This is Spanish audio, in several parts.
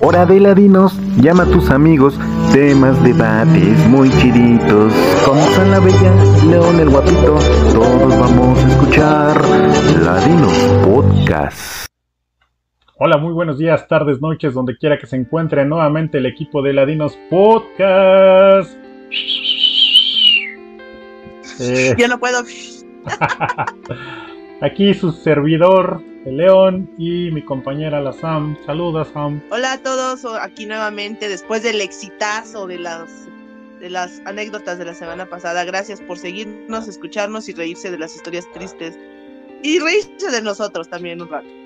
Hora de Ladinos, llama a tus amigos, temas, debates muy chiditos. Como San la Bella, León el Guapito, todos vamos a escuchar Ladinos Podcast. Hola, muy buenos días, tardes, noches, donde quiera que se encuentre nuevamente el equipo de Ladinos Podcast. Eh, Yo no puedo. aquí su servidor, el León, y mi compañera la Sam. Saluda, Sam. Hola a todos, aquí nuevamente después del exitazo de las de las anécdotas de la semana pasada. Gracias por seguirnos, escucharnos y reírse de las historias tristes y reírse de nosotros también un rato.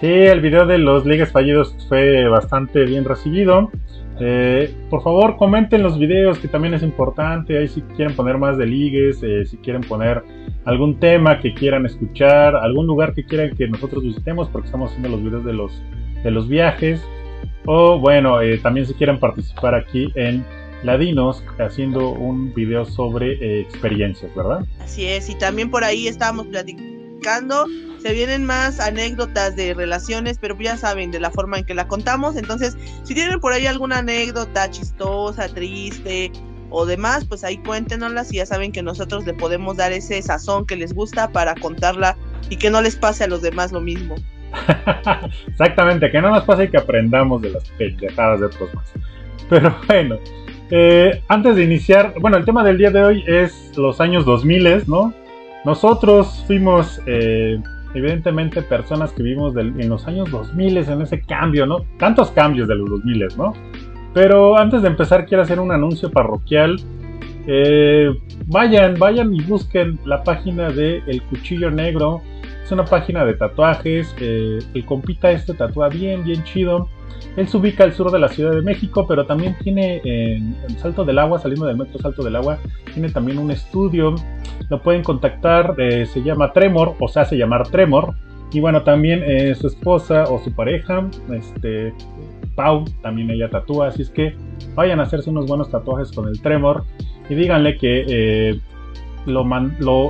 Sí, el video de los ligues fallidos fue bastante bien recibido. Eh, por favor, comenten los videos que también es importante. Ahí si quieren poner más de ligues, eh, si quieren poner algún tema que quieran escuchar, algún lugar que quieran que nosotros visitemos, porque estamos haciendo los videos de los, de los viajes. O bueno, eh, también si quieren participar aquí en Ladinos haciendo un video sobre experiencias, ¿verdad? Así es, y también por ahí estábamos platicando se vienen más anécdotas de relaciones, pero ya saben de la forma en que la contamos. Entonces, si tienen por ahí alguna anécdota chistosa, triste o demás, pues ahí cuéntenoslas y ya saben que nosotros le podemos dar ese sazón que les gusta para contarla y que no les pase a los demás lo mismo. Exactamente, que no nos pase y que aprendamos de las pendejadas de otros más. Pero bueno, eh, antes de iniciar, bueno, el tema del día de hoy es los años 2000, ¿no? Nosotros fuimos eh, evidentemente personas que vivimos en los años 2000 en ese cambio, ¿no? Tantos cambios de los 2000, ¿no? Pero antes de empezar quiero hacer un anuncio parroquial. Eh, vayan, vayan y busquen la página de El Cuchillo Negro. Es una página de tatuajes. Eh, el compita este tatúa bien, bien chido. Él se ubica al sur de la Ciudad de México, pero también tiene en, Salto del Agua, saliendo del metro Salto del Agua, tiene también un estudio. Lo pueden contactar, eh, se llama Tremor, o se hace llamar Tremor. Y bueno, también eh, su esposa o su pareja, este, Pau, también ella tatúa. Así es que vayan a hacerse unos buenos tatuajes con el Tremor y díganle que eh, lo,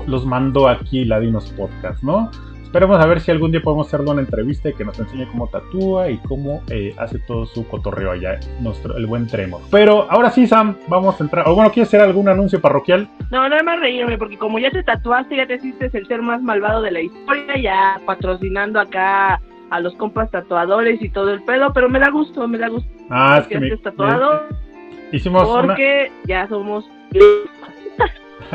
los mandó aquí Ladinos Podcast, ¿no? Esperemos a ver si algún día podemos hacerle una entrevista y que nos enseñe cómo tatúa y cómo eh, hace todo su cotorreo allá, nuestro, el buen Tremor. Pero ahora sí, Sam, vamos a entrar. O bueno, ¿quieres hacer algún anuncio parroquial? No, nada más reírme, porque como ya te tatuaste, ya te hiciste el ser más malvado de la historia, ya patrocinando acá a los compas tatuadores y todo el pedo, pero me da gusto, me da gusto. Ah, es que me, tatuado. hicimos porque ya somos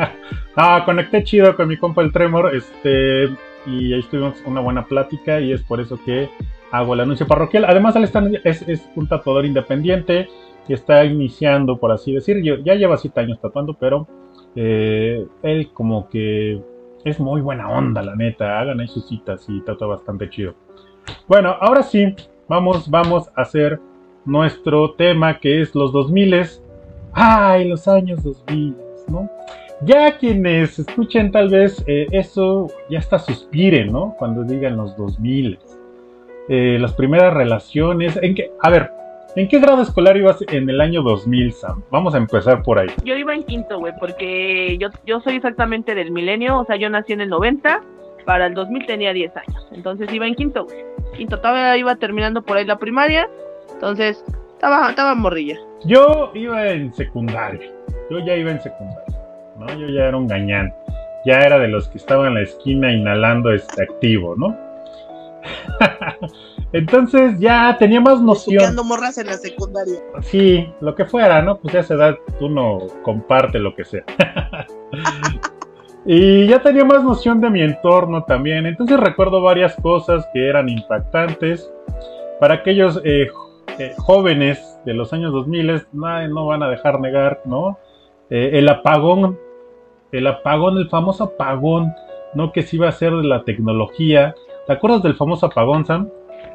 ah, conecté chido con mi compa el Tremor, este y ahí tuvimos una buena plática y es por eso que hago el anuncio parroquial. Además, él es, un tatuador independiente y está iniciando, por así decir, ya lleva siete años tatuando, pero eh, él como que es muy buena onda, la neta. Hagan ahí sus citas y tatua bastante chido. Bueno, ahora sí, vamos, vamos a hacer nuestro tema que es los 2000 ¡Ay, los años 2000! ¿no? Ya quienes escuchen tal vez eh, eso ya hasta suspiren, ¿no? Cuando digan los 2000. Eh, las primeras relaciones. ¿En qué? A ver, ¿en qué grado escolar ibas en el año 2000, Sam? Vamos a empezar por ahí. Yo iba en quinto, güey, porque yo, yo soy exactamente del milenio, o sea, yo nací en el 90, para el 2000 tenía 10 años, entonces iba en quinto, güey. Quinto, todavía iba terminando por ahí la primaria, entonces estaba, estaba morrilla. Yo iba en secundaria, yo ya iba en secundaria. ¿No? Yo ya era un gañán. Ya era de los que estaban en la esquina inhalando este activo, ¿no? Entonces ya tenía más noción. morras en la secundaria. Sí, lo que fuera, ¿no? Pues ya se da, uno comparte lo que sea. y ya tenía más noción de mi entorno también. Entonces recuerdo varias cosas que eran impactantes. Para aquellos eh, eh, jóvenes de los años 2000, no, no van a dejar negar, ¿no? Eh, el apagón el apagón, el famoso apagón, ¿no? Que se iba a hacer de la tecnología. ¿Te acuerdas del famoso apagón, Sam?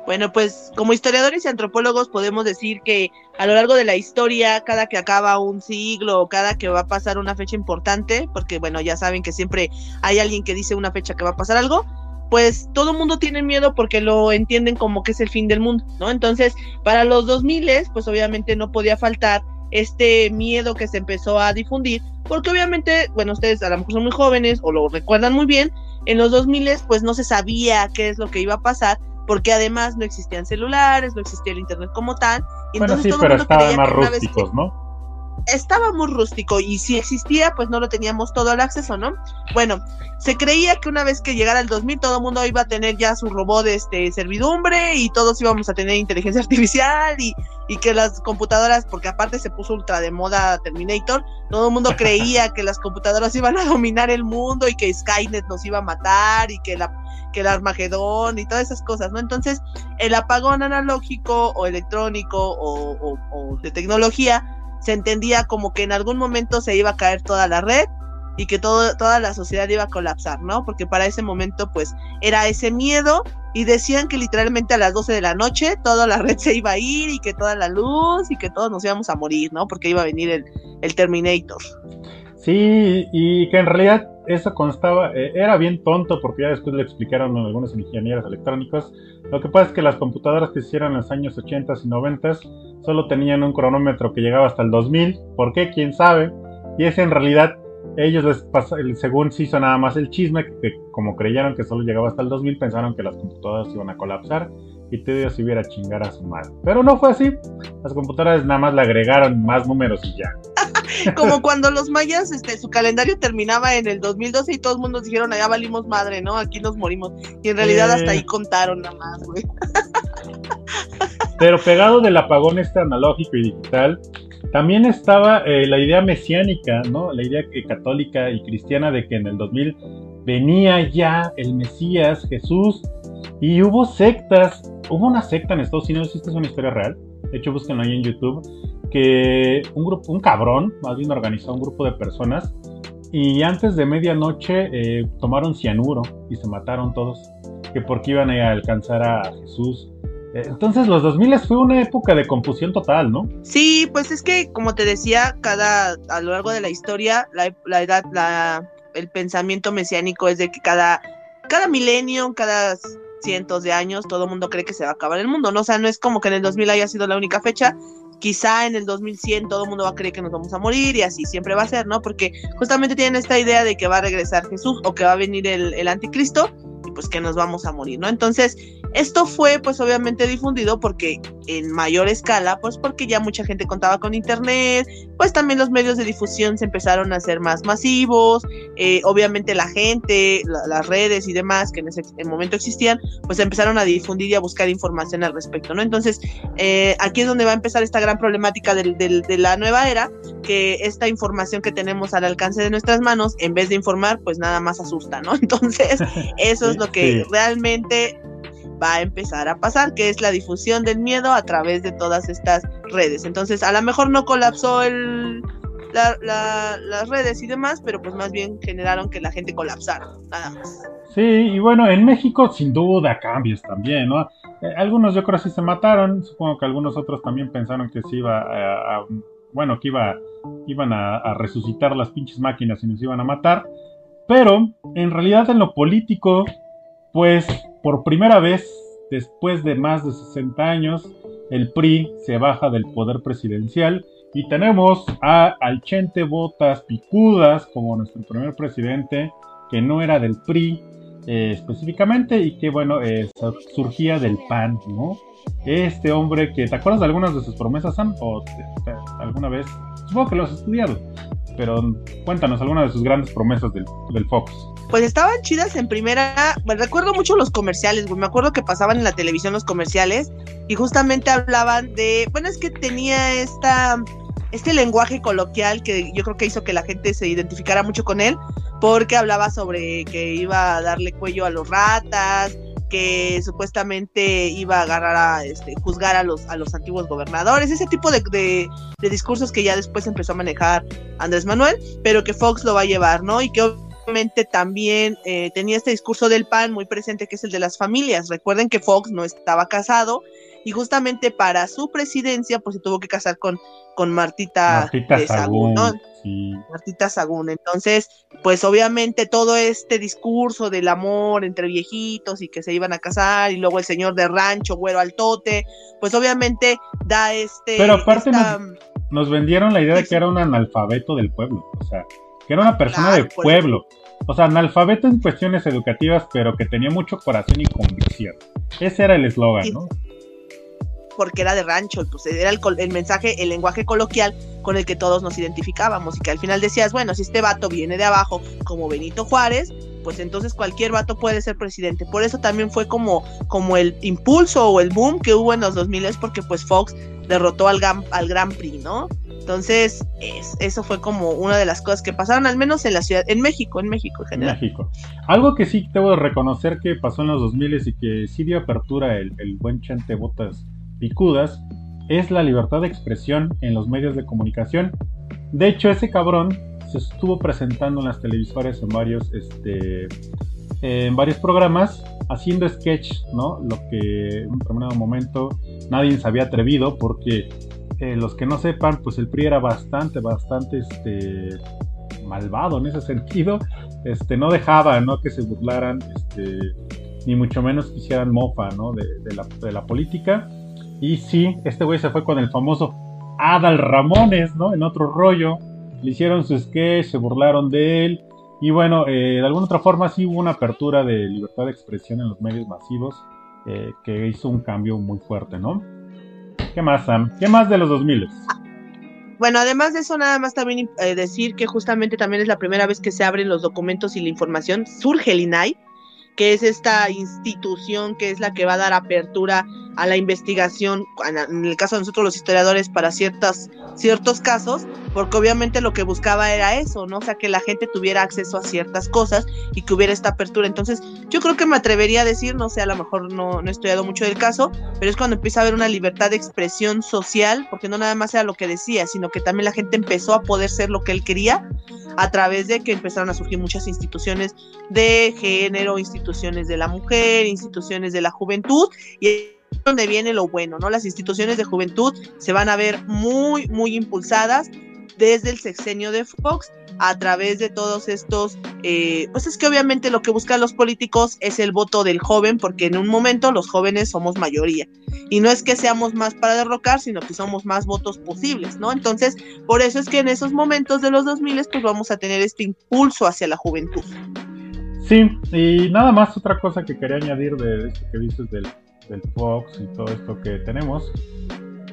Bueno, pues como historiadores y antropólogos podemos decir que a lo largo de la historia, cada que acaba un siglo o cada que va a pasar una fecha importante, porque bueno, ya saben que siempre hay alguien que dice una fecha que va a pasar algo, pues todo el mundo tiene miedo porque lo entienden como que es el fin del mundo, ¿no? Entonces, para los 2000, pues obviamente no podía faltar este miedo que se empezó a difundir, porque obviamente, bueno, ustedes a lo mejor son muy jóvenes o lo recuerdan muy bien, en los 2000 pues no se sabía qué es lo que iba a pasar, porque además no existían celulares, no existía el internet como tal, y bueno, entonces sí, todo pero estaban más rústicos, ¿no? Estaba muy rústico y si existía, pues no lo teníamos todo el acceso, ¿no? Bueno, se creía que una vez que llegara el 2000 todo el mundo iba a tener ya su robot de este, servidumbre y todos íbamos a tener inteligencia artificial y, y que las computadoras, porque aparte se puso ultra de moda Terminator, todo el mundo creía que las computadoras iban a dominar el mundo y que Skynet nos iba a matar y que la que el Armagedón y todas esas cosas, ¿no? Entonces, el apagón analógico o electrónico o, o de tecnología se entendía como que en algún momento se iba a caer toda la red y que todo, toda la sociedad iba a colapsar, ¿no? Porque para ese momento pues era ese miedo y decían que literalmente a las 12 de la noche toda la red se iba a ir y que toda la luz y que todos nos íbamos a morir, ¿no? Porque iba a venir el, el Terminator. Sí, y que en realidad eso constaba, eh, era bien tonto porque ya después le explicaron a algunos ingenieros electrónicos. Lo que pasa es que las computadoras que se hicieron en los años 80 y 90 solo tenían un cronómetro que llegaba hasta el 2000. ¿Por qué? ¿Quién sabe? Y es en realidad, ellos les pasó, según se hizo nada más el chisme, que como creyeron que solo llegaba hasta el 2000, pensaron que las computadoras iban a colapsar y te se hubiera chingar a su madre. Pero no fue así. Las computadoras nada más le agregaron más números y ya. Como cuando los mayas, este, su calendario terminaba en el 2012 y todos el mundo dijeron, allá valimos madre, ¿no? Aquí nos morimos. Y en realidad hasta ahí contaron nada más, güey. Pero pegado del apagón este analógico y digital, también estaba eh, la idea mesiánica, ¿no? La idea católica y cristiana de que en el 2000 venía ya el Mesías, Jesús, y hubo sectas. Hubo una secta en Estados Unidos, esta es una historia real. De hecho, búsquenlo ahí en YouTube que un grupo, un cabrón, más bien organizó un grupo de personas y antes de medianoche eh, tomaron cianuro y se mataron todos, que porque iban a alcanzar a Jesús. Eh, entonces los 2000 fue una época de confusión total, ¿no? Sí, pues es que como te decía, cada a lo largo de la historia, la, la edad, la, el pensamiento mesiánico es de que cada cada milenio, cada cientos de años, todo el mundo cree que se va a acabar el mundo, ¿no? O sea, no es como que en el 2000 haya sido la única fecha, quizá en el 2100 todo el mundo va a creer que nos vamos a morir y así siempre va a ser, ¿no? Porque justamente tienen esta idea de que va a regresar Jesús o que va a venir el, el anticristo y pues que nos vamos a morir, ¿no? Entonces, esto fue pues obviamente difundido porque en mayor escala, pues porque ya mucha gente contaba con internet, pues también los medios de difusión se empezaron a hacer más masivos, eh, obviamente la gente, las redes y demás que en ese momento existían, pues empezaron a difundir y a buscar información al respecto, ¿no? Entonces, eh, aquí es donde va a empezar esta gran problemática de la nueva era, que esta información que tenemos al alcance de nuestras manos, en vez de informar, pues nada más asusta, ¿no? Entonces, eso es lo que realmente va a empezar a pasar, que es la difusión del miedo a través de todas estas redes. Entonces, a lo mejor no colapsó el, las redes y demás, pero pues más bien generaron que la gente colapsara, nada más. Sí, y bueno, en México sin duda cambios también, ¿no? Eh, algunos yo creo que sí se mataron, supongo que algunos otros también pensaron que se iba a, bueno, que iba, iban a, a, resucitar las pinches máquinas y nos iban a matar, pero en realidad en lo político, pues por primera vez, después de más de 60 años, el PRI se baja del poder presidencial y tenemos a Alchente Botas Picudas como nuestro primer presidente, que no era del PRI eh, específicamente y que, bueno, eh, surgía del PAN, ¿no? Este hombre que, ¿te acuerdas de algunas de sus promesas, Sam? ¿O alguna vez? Supongo que lo has estudiado, pero cuéntanos algunas de sus grandes promesas del Fox pues estaban chidas en primera. Me recuerdo mucho los comerciales, güey. Me acuerdo que pasaban en la televisión los comerciales y justamente hablaban de. Bueno, es que tenía esta. Este lenguaje coloquial que yo creo que hizo que la gente se identificara mucho con él, porque hablaba sobre que iba a darle cuello a los ratas, que supuestamente iba a agarrar a este, juzgar a los, a los antiguos gobernadores, ese tipo de, de, de discursos que ya después empezó a manejar Andrés Manuel, pero que Fox lo va a llevar, ¿no? Y que también eh, tenía este discurso del PAN muy presente, que es el de las familias. Recuerden que Fox no estaba casado y justamente para su presidencia, pues se tuvo que casar con, con Martita, Martita Sagún, Martita Sagún. Entonces, pues obviamente todo este discurso del amor entre viejitos y que se iban a casar y luego el señor de rancho, güero al tote, pues obviamente da este... Pero aparte nos vendieron la idea de que era un analfabeto del pueblo, o sea, que era una persona del pueblo. O sea, analfabeto en cuestiones educativas, pero que tenía mucho corazón y convicción. Ese era el eslogan, ¿no? Porque era de rancho, pues era el, el, mensaje, el lenguaje coloquial con el que todos nos identificábamos y que al final decías, bueno, si este vato viene de abajo como Benito Juárez, pues entonces cualquier vato puede ser presidente. Por eso también fue como, como el impulso o el boom que hubo en los 2000 porque pues Fox derrotó al, al Gran Prix, ¿no? Entonces, eso fue como una de las cosas que pasaron, al menos en la ciudad, en México, en México en general. México. Algo que sí tengo de reconocer que pasó en los 2000 y que sí dio apertura el, el buen Chente Botas Picudas, es la libertad de expresión en los medios de comunicación. De hecho, ese cabrón se estuvo presentando en las televisores en varios, este, en varios programas haciendo sketch, ¿no? Lo que en un determinado momento nadie se había atrevido porque eh, los que no sepan, pues el PRI era bastante, bastante este, malvado en ese sentido. Este, no dejaba ¿no? que se burlaran, este, ni mucho menos quisieran mofa ¿no? de, la, de la política. Y sí, este güey se fue con el famoso Adal Ramones, ¿no? En otro rollo. Le hicieron su sketch, se burlaron de él. Y bueno, eh, de alguna otra forma sí hubo una apertura de libertad de expresión en los medios masivos eh, que hizo un cambio muy fuerte, ¿no? ¿Qué más, Sam? ¿Qué más de los 2000? Bueno, además de eso, nada más también eh, decir que justamente también es la primera vez que se abren los documentos y la información. Surge el INAI, que es esta institución que es la que va a dar apertura a la investigación, en el caso de nosotros los historiadores, para ciertas, ciertos casos, porque obviamente lo que buscaba era eso, ¿no? O sea, que la gente tuviera acceso a ciertas cosas y que hubiera esta apertura. Entonces, yo creo que me atrevería a decir, no sé, a lo mejor no, no he estudiado mucho del caso, pero es cuando empieza a haber una libertad de expresión social, porque no nada más era lo que decía, sino que también la gente empezó a poder ser lo que él quería a través de que empezaron a surgir muchas instituciones de género, instituciones de la mujer, instituciones de la juventud y donde viene lo bueno, ¿no? Las instituciones de juventud se van a ver muy, muy impulsadas desde el sexenio de Fox a través de todos estos, eh, pues es que obviamente lo que buscan los políticos es el voto del joven, porque en un momento los jóvenes somos mayoría. Y no es que seamos más para derrocar, sino que somos más votos posibles, ¿no? Entonces, por eso es que en esos momentos de los 2000 pues vamos a tener este impulso hacia la juventud. Sí, y nada más otra cosa que quería añadir de esto que dices del, del Fox y todo esto que tenemos.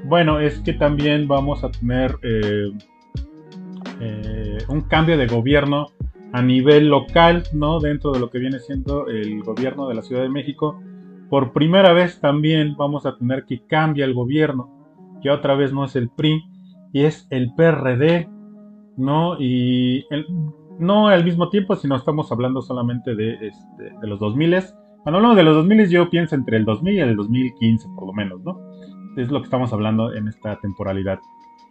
Bueno, es que también vamos a tener eh, eh, un cambio de gobierno a nivel local, ¿no? Dentro de lo que viene siendo el gobierno de la Ciudad de México. Por primera vez también vamos a tener que cambia el gobierno, que otra vez no es el PRI, y es el PRD, ¿no? Y no al mismo tiempo, sino estamos hablando solamente de, este, de los 2000. Cuando hablamos de los 2000 yo pienso entre el 2000 y el 2015 por lo menos, ¿no? Es lo que estamos hablando en esta temporalidad.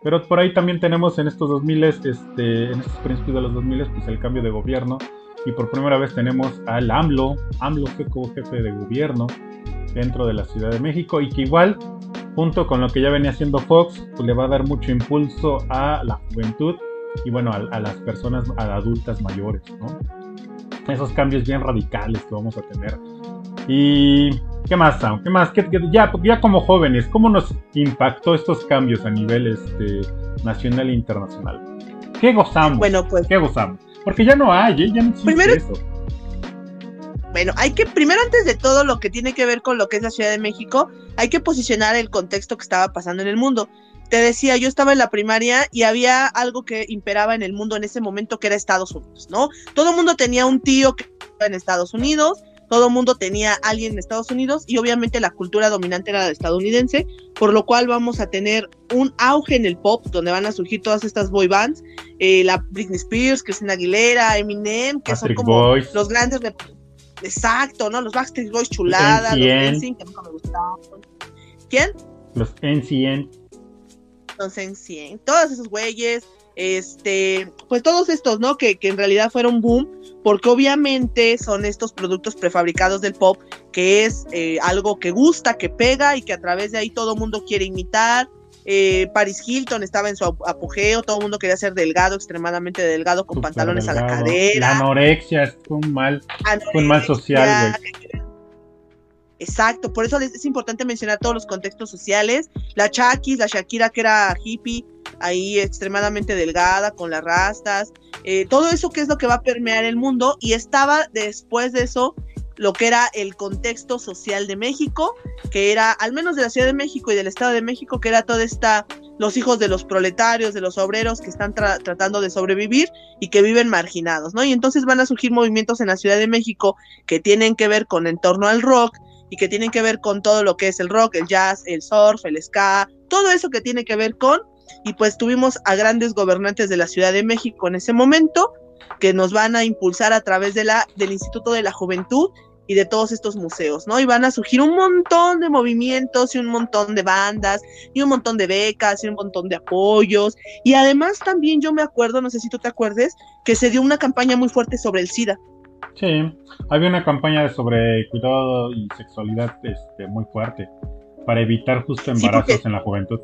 Pero por ahí también tenemos en estos 2000, este, en estos principios de los 2000, pues el cambio de gobierno. Y por primera vez tenemos al AMLO, AMLO fue como jefe de gobierno dentro de la Ciudad de México y que igual, junto con lo que ya venía haciendo Fox, pues le va a dar mucho impulso a la juventud y bueno, a, las personas adultas mayores, ¿no? Esos cambios bien radicales que vamos a tener. Y ¿Qué más, Sam? ¿Qué más? ya, ya como jóvenes, ¿cómo nos impactó estos cambios a nivel este, nacional e internacional? ¿Qué gozamos? Bueno, pues. ¿Qué gozamos? Porque ya no hay, ¿eh? ya no existe primero, eso. Bueno, hay que, primero antes de todo lo que tiene que ver con lo que es la Ciudad de México, hay que posicionar el contexto que estaba pasando en el mundo. Te decía, yo estaba en la primaria y había algo que imperaba en el mundo en ese momento que era Estados Unidos, ¿no? Todo el mundo tenía un tío que estaba en Estados Unidos, todo el mundo tenía a alguien en Estados Unidos y obviamente la cultura dominante era la estadounidense, por lo cual vamos a tener un auge en el pop, donde van a surgir todas estas boy bands, eh, la Britney Spears, Christina Aguilera, Eminem, que son como los grandes... Exacto, ¿no? Los Backstreet Boys chuladas, los NCN, que nunca me. ¿Quién? Los NCN. Los NCN, todos esos güeyes, este, pues todos estos, ¿no? Que, que en realidad fueron boom, porque obviamente son estos productos prefabricados del pop, que es eh, algo que gusta, que pega y que a través de ahí todo el mundo quiere imitar. Eh, Paris Hilton estaba en su apogeo, todo el mundo quería ser delgado, extremadamente delgado, con pantalones a la cadera. La anorexia es un mal, un mal social, güey. Exacto, por eso es importante mencionar todos los contextos sociales. La Chakis, la Shakira que era hippie, ahí extremadamente delgada, con las rastas, eh, todo eso que es lo que va a permear el mundo. Y estaba después de eso lo que era el contexto social de México, que era, al menos de la Ciudad de México y del Estado de México, que era toda esta, los hijos de los proletarios, de los obreros que están tratando de sobrevivir y que viven marginados, ¿no? Y entonces van a surgir movimientos en la Ciudad de México que tienen que ver con en torno al rock, y que tienen que ver con todo lo que es el rock, el jazz, el surf, el ska, todo eso que tiene que ver con, y pues tuvimos a grandes gobernantes de la Ciudad de México en ese momento que nos van a impulsar a través de la, del Instituto de la Juventud y de todos estos museos, ¿no? Y van a surgir un montón de movimientos y un montón de bandas y un montón de becas y un montón de apoyos. Y además también yo me acuerdo, no sé si tú te acuerdes, que se dio una campaña muy fuerte sobre el SIDA. Sí, había una campaña sobre cuidado y sexualidad este, muy fuerte para evitar justo embarazos en la juventud.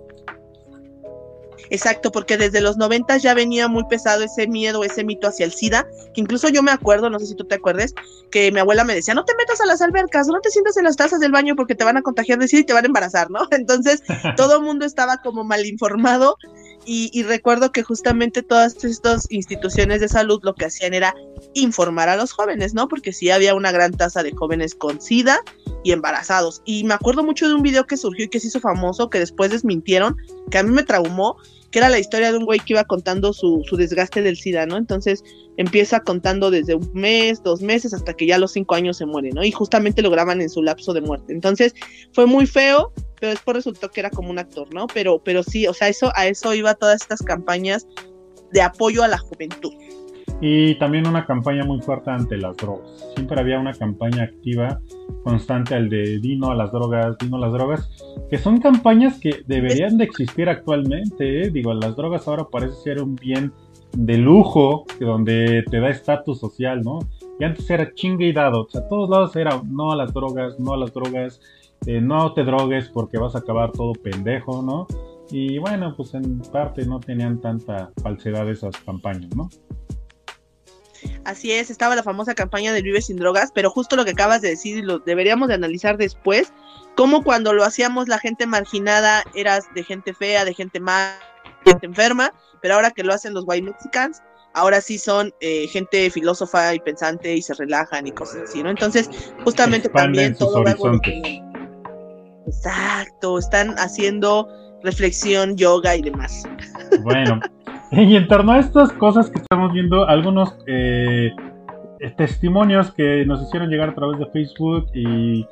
Exacto, porque desde los 90 ya venía muy pesado ese miedo, ese mito hacia el SIDA, que incluso yo me acuerdo, no sé si tú te acuerdes, que mi abuela me decía, no te metas a las albercas, no te sientas en las tazas del baño porque te van a contagiar de SIDA y te van a embarazar, ¿no? Entonces todo el mundo estaba como mal informado y, recuerdo que justamente todas estas instituciones de salud lo que hacían era informar a los jóvenes, ¿no? Porque sí había una gran tasa de jóvenes con SIDA y embarazados. Y me acuerdo mucho de un video que surgió y que se hizo famoso, que después desmintieron, que a mí me traumó, que era la historia de un güey que iba contando su, su desgaste del SIDA, ¿no? Entonces empieza contando desde un mes, dos meses, hasta que ya a los cinco años se muere, ¿no? Y justamente lo graban en su lapso de muerte. Entonces fue muy feo, pero después resultó que era como un actor, ¿no? Pero, pero sí, o sea, eso, a eso iba todas estas campañas de apoyo a la juventud. Y también una campaña muy fuerte ante las drogas. Siempre había una campaña activa, constante al de Dino a las drogas, Dino a las drogas, que son campañas que deberían de existir actualmente. ¿eh? Digo, las drogas ahora parece ser un bien de lujo, donde te da estatus social, ¿no? Y antes era chingue y dado, o sea, a todos lados era no a las drogas, no a las drogas, eh, no te drogues porque vas a acabar todo pendejo, ¿no? Y bueno, pues en parte no tenían tanta falsedad esas campañas, ¿no? Así es, estaba la famosa campaña de Vive sin drogas, pero justo lo que acabas de decir y lo deberíamos de analizar después, como cuando lo hacíamos la gente marginada eras de gente fea, de gente mala, gente enferma, pero ahora que lo hacen los white mexicans, ahora sí son eh, gente filósofa y pensante y se relajan y cosas así, ¿no? Entonces, justamente también todo Exacto, están haciendo reflexión, yoga y demás. Bueno, y en torno a estas cosas que estamos viendo, algunos eh, testimonios que nos hicieron llegar a través de Facebook y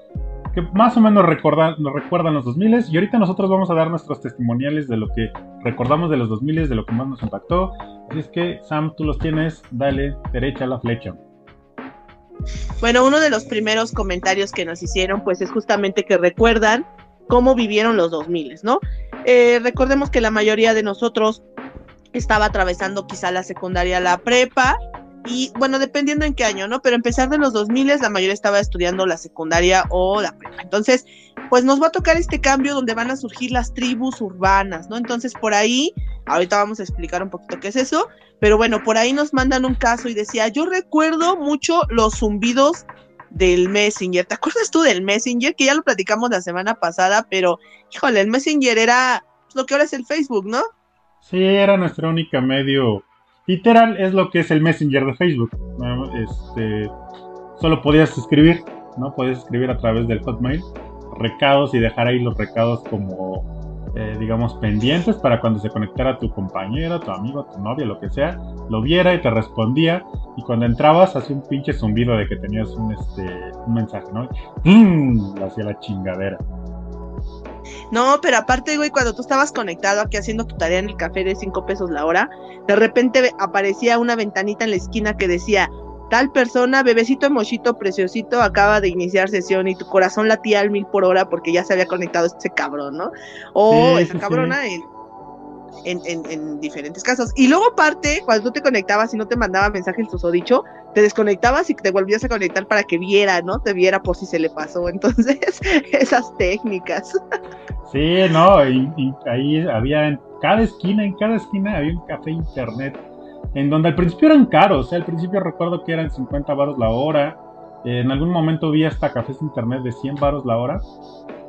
que más o menos nos recuerdan los 2000 y ahorita nosotros vamos a dar nuestros testimoniales de lo que recordamos de los 2000 de lo que más nos impactó. Así es que, Sam, tú los tienes, dale derecha a la flecha. Bueno, uno de los primeros comentarios que nos hicieron, pues es justamente que recuerdan cómo vivieron los 2000, ¿no? Eh, recordemos que la mayoría de nosotros estaba atravesando quizá la secundaria, la prepa, y bueno, dependiendo en qué año, ¿no? Pero empezar de los 2000 la mayoría estaba estudiando la secundaria o la prepa. Entonces, pues nos va a tocar este cambio donde van a surgir las tribus urbanas, ¿no? Entonces, por ahí, ahorita vamos a explicar un poquito qué es eso, pero bueno, por ahí nos mandan un caso y decía, yo recuerdo mucho los zumbidos del Messenger. ¿Te acuerdas tú del Messenger? Que ya lo platicamos la semana pasada, pero híjole, el Messenger era lo que ahora es el Facebook, ¿no? Sí, era nuestra única medio. Literal es lo que es el Messenger de Facebook. Este, solo podías escribir, ¿no? Podías escribir a través del Hotmail recados y dejar ahí los recados como eh, digamos, pendientes para cuando se conectara tu compañero, tu amigo, tu novia, lo que sea, lo viera y te respondía. Y cuando entrabas, hacía un pinche zumbido de que tenías un, este, un mensaje, ¿no? ¡Mmm! Hacía la chingadera. No, pero aparte, güey, cuando tú estabas conectado aquí haciendo tu tarea en el café de 5 pesos la hora, de repente aparecía una ventanita en la esquina que decía, tal persona, bebecito mochito preciosito, acaba de iniciar sesión y tu corazón latía al mil por hora porque ya se había conectado ese cabrón, ¿no? O esa cabrona En, en, diferentes casos. Y luego aparte, cuando tú te conectabas y no te mandaba mensaje el susodicho, te desconectabas y te volvías a conectar para que viera, ¿no? Te viera por si se le pasó. Entonces, esas técnicas. Sí, no, y, y ahí había en cada esquina, en cada esquina había un café internet en donde al principio eran caros, al principio recuerdo que eran 50 baros la hora, en algún momento vi hasta cafés internet de 100 baros la hora.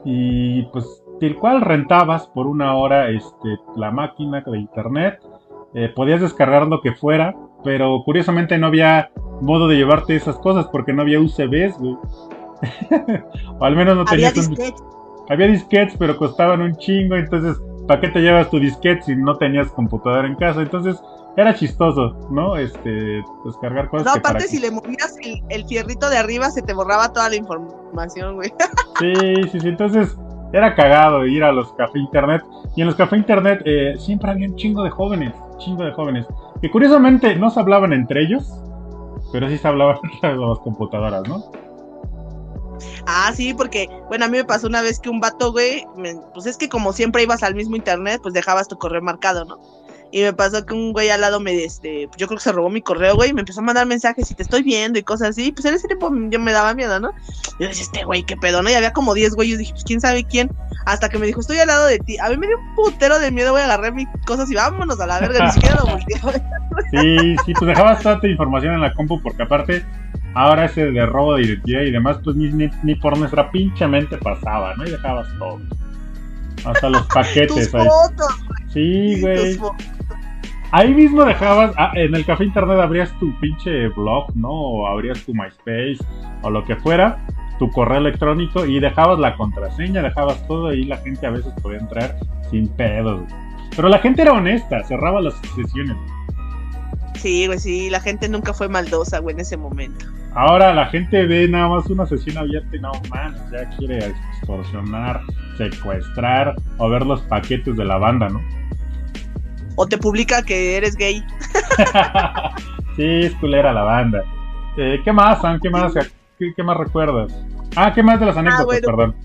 Y pues, del cual rentabas por una hora este, la máquina de internet. Eh, podías descargar lo que fuera, pero curiosamente no había modo de llevarte esas cosas porque no había UCBs, güey. o al menos no tenías. Había un- disquetes. Había disquetes, pero costaban un chingo, entonces, ¿para qué te llevas tu disquete si no tenías computadora en casa? Entonces, era chistoso, ¿no? Este, descargar cosas No, aparte, si le movías el, el fierrito de arriba, se te borraba toda la información, güey. Sí, sí, sí, entonces era cagado ir a los café internet. Y en los café internet eh, siempre había un chingo de jóvenes, chingo de jóvenes, que curiosamente no se hablaban entre ellos, pero sí se hablaban entre las computadoras, ¿no? Ah, sí, porque, bueno, a mí me pasó una vez que un vato, güey, me- pues es que como siempre ibas al mismo internet, pues dejabas tu correo marcado, ¿no? Y me pasó que un güey al lado me, este, yo creo que se robó mi correo, güey, y me empezó a mandar mensajes y te estoy viendo y cosas así. Pues en ese tiempo yo me daba miedo, ¿no? Yo decía, este güey, qué pedo, ¿no? Y había como 10 güeyes, dije, pues quién sabe quién. Hasta que me dijo, estoy al lado de ti. A mí me dio un putero de miedo, güey, agarré mis cosas y vámonos a la verga, ni siquiera lo volteé. Sí, sí, pues dejabas tu información en la compu porque aparte ahora ese de robo de identidad y demás, pues ni, ni, ni por nuestra pinche mente pasaba, ¿no? Y dejabas todo. Hasta los Tus paquetes ahí. fotos, Sí, güey. tus fotos. Ahí mismo dejabas, ah, en el café internet abrías tu pinche blog, ¿no? O abrías tu MySpace o lo que fuera, tu correo electrónico y dejabas la contraseña, dejabas todo y la gente a veces podía entrar sin pedos. Pero la gente era honesta, cerraba las sesiones. Sí, güey, sí, la gente nunca fue maldosa, güey, en ese momento. Ahora la gente ve nada más una sesión abierta y no man, ya quiere extorsionar, secuestrar o ver los paquetes de la banda, ¿no? O te publica que eres gay. sí, es culera la banda. Eh, ¿Qué más, Sam? ¿Qué más, qué, qué más recuerdas? Ah, ¿qué más de las anécdotas? bueno. Perdón.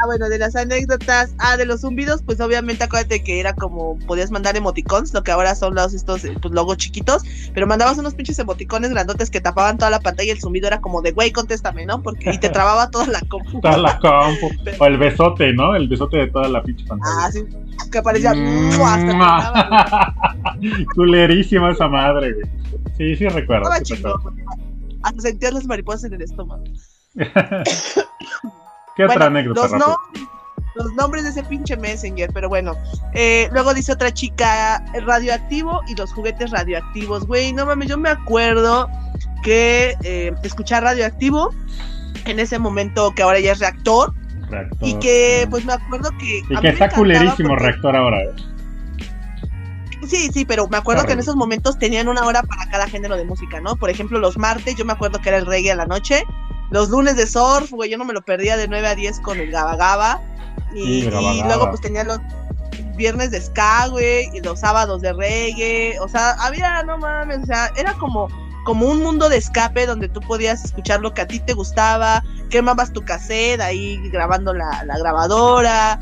Ah, bueno, de las anécdotas. Ah, de los zumbidos, pues obviamente acuérdate que era como podías mandar emoticons, lo que ahora son los estos eh, pues, logos chiquitos, pero mandabas unos pinches emoticones grandotes que tapaban toda la pantalla y el zumbido era como de güey, contéstame, ¿no? Porque y te trababa toda la compu. Toda la compu. O el besote, ¿no? El besote de toda la pinche pantalla. Ah, sí, que parecía Mm. hasta. Culerísima esa madre, güey. Sí, sí recuerdo. Estaba sí chingón, recuerdo. Hasta sentías las mariposas en el estómago. ¿Qué otra anécdota, los, nombres de ese pinche Messenger, pero bueno. Eh, luego dice otra chica, radioactivo y los juguetes radioactivos. Güey, no mames, yo me acuerdo que eh, escuchar radioactivo en ese momento que ahora ya es reactor Reactor. y que pues me acuerdo que... Y que está culerísimo porque- reactor ahora, ¿eh? Sí, sí, pero me acuerdo que en esos momentos tenían una hora para cada género de música, ¿no? Por ejemplo, los martes yo me acuerdo que era el reggae a la noche, los lunes de surf, güey, yo no me lo perdía de 9 a 10 con el Gaba Gaba, y, Sí, el Gaba y Gaba. luego pues tenía los viernes de ska, güey, y los sábados de reggae, o sea, había, no mames, o sea, era como como un mundo de escape donde tú podías escuchar lo que a ti te gustaba, quemabas tu cassette ahí grabando la, la grabadora,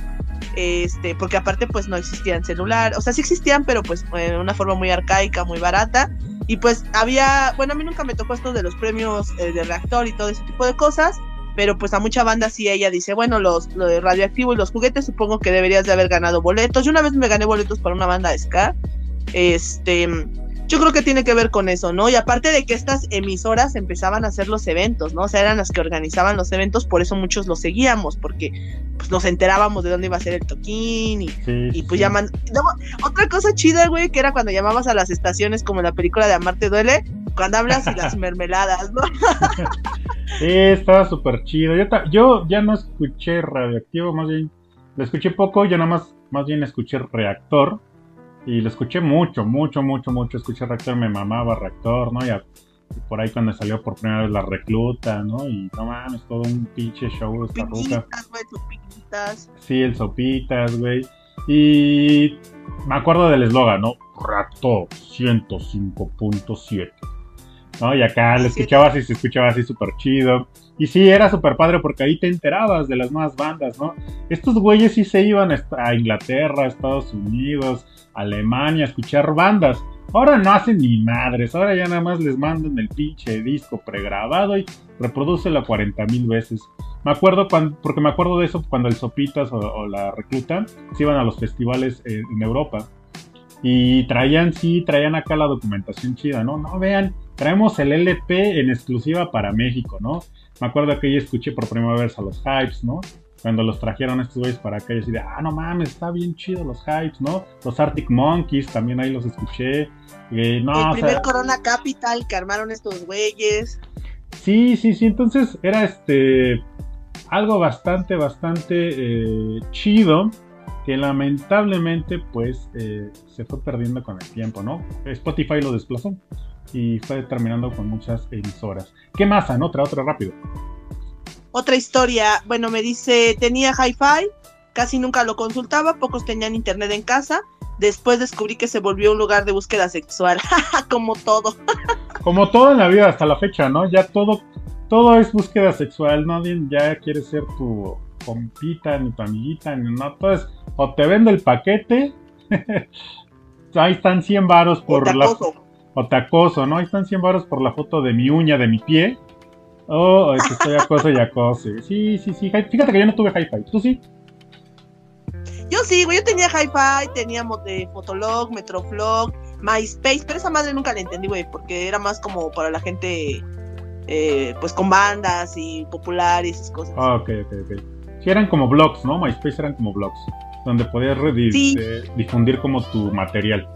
este, porque aparte pues no existían celular, o sea, sí existían, pero pues de una forma muy arcaica, muy barata, y pues había, bueno, a mí nunca me tocó esto de los premios eh, de reactor y todo ese tipo de cosas, pero pues a mucha banda sí ella dice, bueno, los lo de radioactivo y los juguetes supongo que deberías de haber ganado boletos. Yo una vez me gané boletos para una banda de ska. Este, yo creo que tiene que ver con eso, ¿no? Y aparte de que estas emisoras empezaban a hacer los eventos, ¿no? O sea, eran las que organizaban los eventos, por eso muchos los seguíamos, porque pues nos enterábamos de dónde iba a ser el toquín y Sí, y sí, pues sí. llaman. Otra cosa chida, güey, que era cuando llamabas a las estaciones como en la película de Amarte Duele, cuando hablas y las mermeladas, ¿no? Sí, estaba súper chido. Yo ya no escuché radioactivo, más bien. Lo escuché poco, yo nada más, más bien escuché reactor. Y lo escuché mucho, mucho, mucho, mucho. Escuché reactor, me mamaba reactor, ¿no? Y, a- y por ahí cuando salió por primera vez la recluta, ¿no? Y no mames, todo un pinche show esta ruca. Sí, el Sopitas, güey. Y me acuerdo del eslogan, ¿no? Reactor 105.7. ¿No? Y acá lo escuchabas y se escuchaba así súper chido. Y sí, era súper padre porque ahí te enterabas de las nuevas bandas, ¿no? Estos güeyes sí se iban a a Inglaterra, a Estados Unidos, a Alemania escuchar bandas. Ahora no hacen ni madres, ahora ya nada más les mandan el pinche disco pregrabado y reprodúcelo 40 mil veces. Me acuerdo cuando, porque me acuerdo de eso cuando el Sopitas o, o la Recluta se iban a los festivales eh, en Europa. Y traían, sí, traían acá la documentación chida, ¿no? No, vean, traemos el LP en exclusiva para México, ¿no? Me acuerdo que yo escuché por primera vez a los Hypes, ¿no? Cuando los trajeron estos güeyes para acá, y decía, ah, no mames, está bien chido los Hypes, ¿no? Los Arctic Monkeys, también ahí los escuché. Eh, no, el primer Corona Capital que armaron estos güeyes. Sí, sí, sí, entonces era este algo bastante, bastante eh, chido que lamentablemente pues eh, se fue perdiendo con el tiempo, ¿no? Spotify lo desplazó y fue terminando con muchas emisoras. ¿Qué más, Otra, otra rápido. Otra historia, bueno, me dice, tenía hi-fi, casi nunca lo consultaba, pocos tenían internet en casa, después descubrí que se volvió un lugar de búsqueda sexual, como todo. como todo en la vida hasta la fecha, ¿no? Ya todo, todo es búsqueda sexual, nadie ya quiere ser tu compita, ni tu amiguita, ni nada, todo es, o te vendo el paquete, ahí están 100 varos por la o te acoso, ¿no? Ahí están 100 baros por la foto de mi uña de mi pie. Oh, es que estoy acoso y acoso. Sí, sí, sí. Fíjate que yo no tuve hi-fi. ¿Tú sí? Yo sí, güey. Yo tenía hi-fi, teníamos de Fotolog, Metroflog, MySpace, pero esa madre nunca la entendí, güey, porque era más como para la gente, eh, pues con bandas y popular y esas cosas. Ah, ok, ok, ok. Sí, eran como blogs, ¿no? MySpace eran como blogs, donde podías eh, difundir como tu material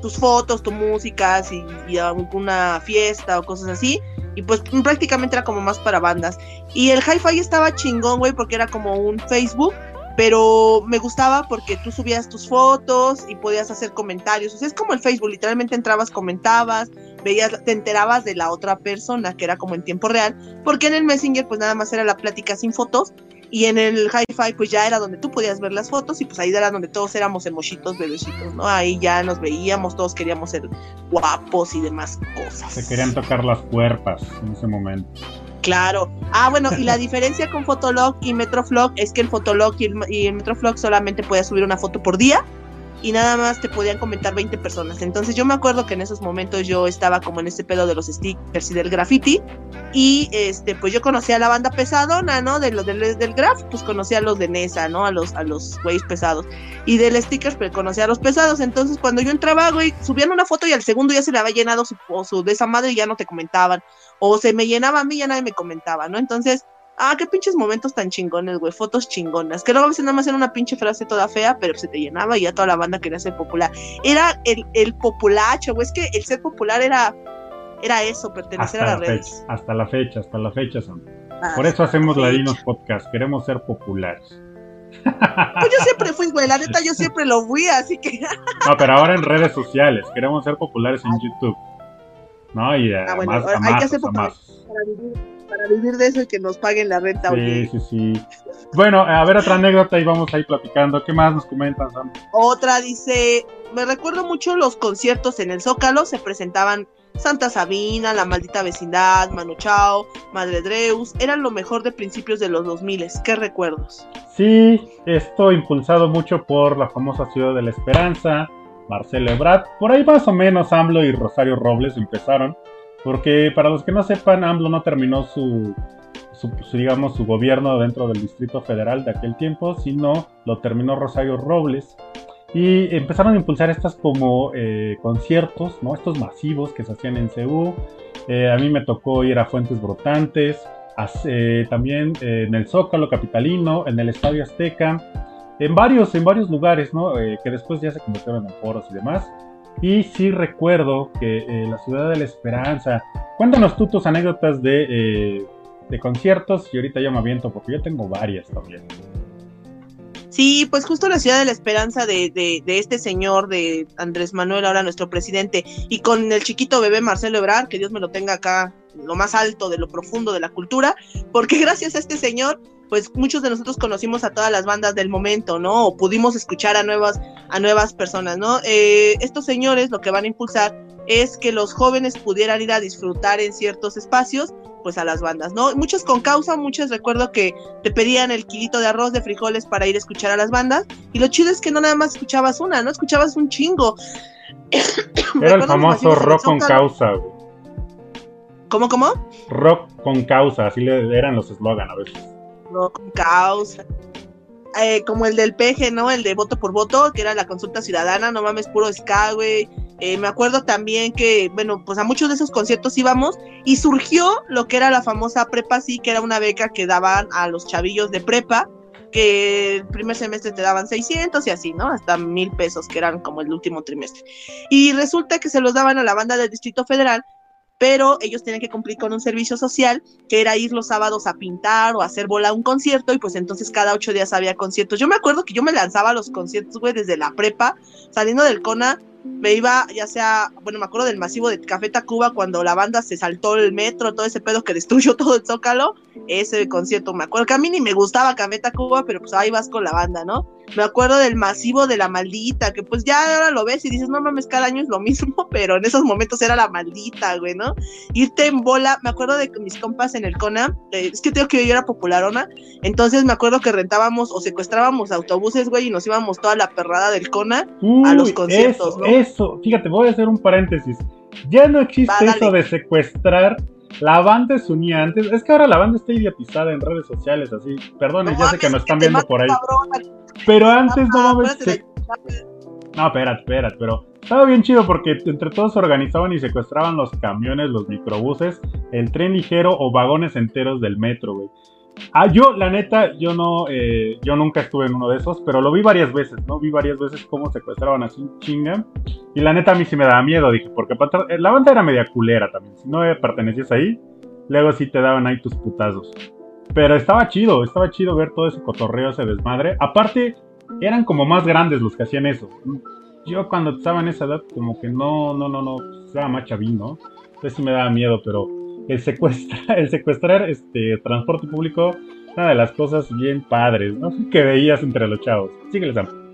tus fotos, tu música, si, y alguna fiesta o cosas así. Y pues prácticamente era como más para bandas. Y el hi-fi estaba chingón, güey, porque era como un Facebook. Pero me gustaba porque tú subías tus fotos y podías hacer comentarios. O sea, es como el Facebook, literalmente entrabas, comentabas, veías, te enterabas de la otra persona, que era como en tiempo real. Porque en el Messenger, pues nada más era la plática sin fotos y en el hi-fi pues ya era donde tú podías ver las fotos y pues ahí era donde todos éramos emojitos, bebecitos, ¿no? Ahí ya nos veíamos, todos queríamos ser guapos y demás cosas. Se querían tocar las cuerpas en ese momento. Claro. Ah, bueno, y la diferencia con Fotolog y Metroflog es que en Fotolog y, el, y Metroflog solamente podías subir una foto por día y nada más te podían comentar 20 personas. Entonces yo me acuerdo que en esos momentos yo estaba como en este pedo de los stickers y del graffiti y este pues yo conocía a la banda pesadona, ¿no? De los del, del graf, pues conocía a los de Nesa, ¿no? A los a los güeyes pesados. Y del stickers pues conocía a los pesados. Entonces cuando yo entraba, güey, subían una foto y al segundo ya se le había llenado su, su de esa madre y ya no te comentaban. O se me llenaba a mí y ya nadie me comentaba, ¿no? Entonces Ah, qué pinches momentos tan chingones, güey. Fotos chingonas. Que luego a veces nada más era una pinche frase toda fea, pero se te llenaba y ya toda la banda quería ser popular. Era el, el populacho, güey. Es que el ser popular era, era eso, pertenecer a las redes. hasta la fecha, hasta la fecha, son. Ah, Por eso hacemos Ladinos Podcast. Queremos ser populares. Pues yo siempre fui, güey. La neta, yo siempre lo fui, así que. no, pero ahora en redes sociales. Queremos ser populares en YouTube. ¿No? Y ah, bueno, hay que hacer populares para vivir para vivir de eso y que nos paguen la renta. Sí, sí, sí. Bueno, a ver otra anécdota y vamos a ir platicando. ¿Qué más nos comentan, Sam? Otra dice, me recuerdo mucho los conciertos en el Zócalo, se presentaban Santa Sabina, La Maldita Vecindad, Manu Chao, Madre Dreus, eran lo mejor de principios de los 2000. ¿Qué recuerdos? Sí, esto impulsado mucho por la famosa Ciudad de la Esperanza, Marcelo Ebrard, por ahí más o menos AMLO y Rosario Robles empezaron porque para los que no sepan, AMLO no terminó su, digamos, su gobierno dentro del Distrito Federal de aquel tiempo, sino lo terminó Rosario Robles. Y empezaron a impulsar estas como eh, conciertos, ¿no? Estos masivos que se hacían en CEU. Eh, a mí me tocó ir a Fuentes Brotantes, eh, también en el Zócalo Capitalino, en el Estadio Azteca, en varios, en varios lugares, ¿no? que después ya se convirtieron en foros y demás. Y sí recuerdo que eh, la ciudad de la esperanza. Cuéntanos tú tus anécdotas de, eh, de conciertos y ahorita ya me aviento porque yo tengo varias también. Sí, pues justo la ciudad de la esperanza de, de, de, este señor, de Andrés Manuel, ahora nuestro presidente, y con el chiquito bebé Marcelo Ebrard, que Dios me lo tenga acá, lo más alto de lo profundo de la cultura, porque gracias a este señor pues muchos de nosotros conocimos a todas las bandas del momento, ¿no? O pudimos escuchar a nuevas, a nuevas personas, ¿no? Eh, estos señores lo que van a impulsar es que los jóvenes pudieran ir a disfrutar en ciertos espacios, pues a las bandas, ¿no? Muchos con causa, muchos recuerdo que te pedían el kilito de arroz, de frijoles para ir a escuchar a las bandas, y lo chido es que no nada más escuchabas una, ¿no? Escuchabas un chingo. Era el famoso rock con causa, ¿Cómo, cómo? Rock con causa, así le eran los eslogan a veces con causa. eh, como el del PG, ¿no? El de voto por voto, que era la consulta ciudadana, no mames, puro ska, güey. Eh, me acuerdo también que, bueno, pues a muchos de esos conciertos íbamos y surgió lo que era la famosa prepa, sí, que era una beca que daban a los chavillos de prepa, que el primer semestre te daban 600 y así, ¿no? Hasta mil pesos, que eran como el último trimestre. Y resulta que se los daban a la banda del Distrito Federal pero ellos tenían que cumplir con un servicio social que era ir los sábados a pintar o a hacer bola a un concierto y pues entonces cada ocho días había conciertos. Yo me acuerdo que yo me lanzaba a los conciertos, güey, desde la prepa, saliendo del CONA, me iba, ya sea, bueno, me acuerdo del masivo de Café Tacuba cuando la banda se saltó el metro, todo ese pedo que destruyó todo el Zócalo, ese concierto, me acuerdo que a mí ni me gustaba Café Tacuba, pero pues ahí vas con la banda, ¿no? Me acuerdo del masivo de la maldita, que pues ya ahora lo ves y dices, no mames, cada año es lo mismo, pero en esos momentos era la maldita, güey, ¿no? Irte en bola, me acuerdo de mis compas en el CONA, eh, es que tengo que yo era popularona, entonces me acuerdo que rentábamos o secuestrábamos autobuses, güey, y nos íbamos toda la perrada del CONA a los conciertos, eso, ¿no? Eso, fíjate, voy a hacer un paréntesis. Ya no existe Va, eso de secuestrar. La banda se unía antes. Es que ahora la banda está idiotizada en redes sociales, así. Perdón, No ya sé que nos están viendo por ahí. cabrón. Pero antes no Ah, mames. se- No, espérate, espérate, pero estaba bien chido porque entre todos se organizaban y secuestraban los camiones, los microbuses, el tren ligero o vagones enteros del metro, güey. Ah, yo, la neta, yo no, eh, yo nunca estuve en uno de esos, pero lo vi varias veces, ¿no? Vi varias veces cómo secuestraban así chinga. Y la neta a mí sí me daba miedo, dije, porque eh, la banda era media culera también. Si no eh, pertenecías ahí, luego sí te daban ahí tus putazos. Pero estaba chido, estaba chido ver todo ese cotorreo, ese desmadre. Aparte, eran como más grandes los que hacían eso. Yo cuando estaba en esa edad, como que no, no, no, no, pues, era más chavín, ¿no? Entonces sí me daba miedo, pero el secuestrar, el secuestrar este transporte público, una de las cosas bien padres, ¿no? Que veías entre los chavos. Síguele.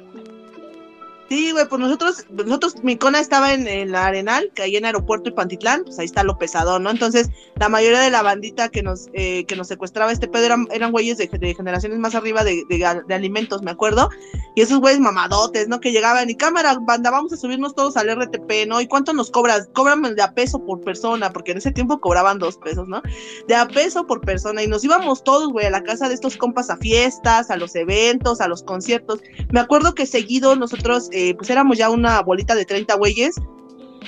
Sí, güey, pues nosotros, nosotros, mi cona estaba en, en la Arenal, que ahí en Aeropuerto y Pantitlán, pues ahí está lo pesadón, ¿no? Entonces, la mayoría de la bandita que nos, eh, que nos secuestraba este pedo eran, güeyes de, de generaciones más arriba de, de, de alimentos, me acuerdo, y esos güeyes mamadotes, ¿no? Que llegaban y cámara, banda, vamos a subirnos todos al RTP, ¿no? ¿Y cuánto nos cobras? Cóbrame de a peso por persona, porque en ese tiempo cobraban dos pesos, ¿no? De a peso por persona, y nos íbamos todos, güey, a la casa de estos compas a fiestas, a los eventos, a los conciertos. Me acuerdo que seguido nosotros, eh, pues éramos ya una bolita de 30 güeyes,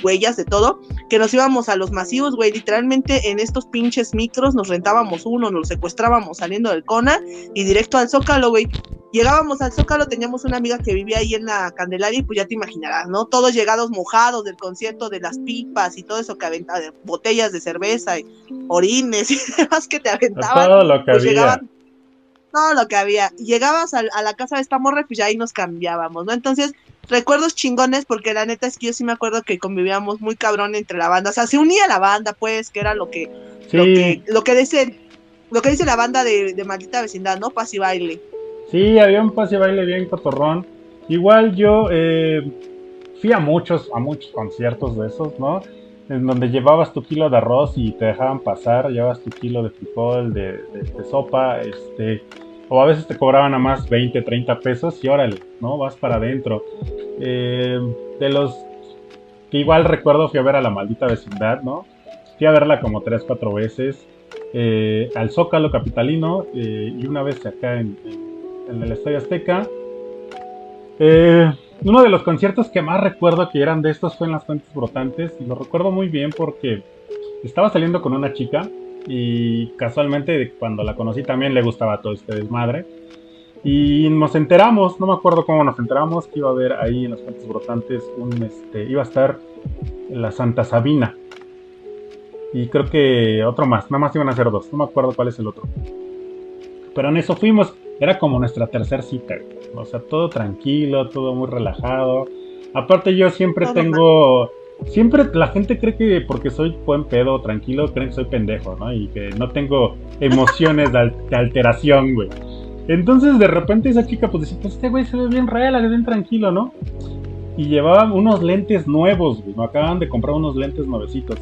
huellas de todo, que nos íbamos a los masivos, güey, literalmente en estos pinches micros nos rentábamos uno, nos secuestrábamos saliendo del CONA y directo al Zócalo, güey. Llegábamos al Zócalo, teníamos una amiga que vivía ahí en la Candelaria y pues ya te imaginarás, ¿no? Todos llegados mojados del concierto, de las pipas y todo eso que aventaban, botellas de cerveza y orines y demás que te aventaban. Todo lo que pues había. llegaban todo lo que había. Llegabas a, a, la casa de esta morra, pues ya ahí nos cambiábamos, ¿no? Entonces, recuerdos chingones, porque la neta es que yo sí me acuerdo que convivíamos muy cabrón entre la banda. O sea, se unía la banda, pues, que era lo que, Sí, lo que, lo que dice, lo que dice la banda de, de maldita vecindad, ¿no? Paz y baile. sí, había un pase baile bien cotorrón. Igual yo eh, fui a muchos, a muchos conciertos de esos, ¿no? En donde llevabas tu kilo de arroz y te dejaban pasar, llevabas tu kilo de frijol, de, de, de sopa, este, o a veces te cobraban a más 20, 30 pesos y órale, ¿no? Vas para adentro. Eh, de los que igual recuerdo fui a ver a la maldita vecindad, ¿no? Fui a verla como 3, 4 veces. Eh, al Zócalo Capitalino eh, y una vez acá en, el Estadio Azteca. Eh, uno de los conciertos que más recuerdo que eran de estos fue en las Fuentes Brotantes y lo recuerdo muy bien porque estaba saliendo con una chica y casualmente cuando la conocí también le gustaba todo este desmadre. Y nos enteramos, no me acuerdo cómo nos enteramos, que iba a haber ahí en las Fuentes Brotantes un, este, iba a estar la Santa Sabina. Y creo que otro más, nada más iban a ser dos, no me acuerdo cuál es el otro. Pero en eso fuimos, era como nuestra tercer cita, o sea, todo tranquilo, todo muy relajado. Aparte yo siempre tengo... Siempre la gente cree que porque soy buen pedo, tranquilo, creen que soy pendejo, ¿no? Y que no tengo emociones de, al- de alteración, güey. Entonces de repente esa chica pues decía, pues este güey se ve bien real, bien tranquilo, ¿no? Y llevaba unos lentes nuevos, güey. Me acaban de comprar unos lentes nuevecitos.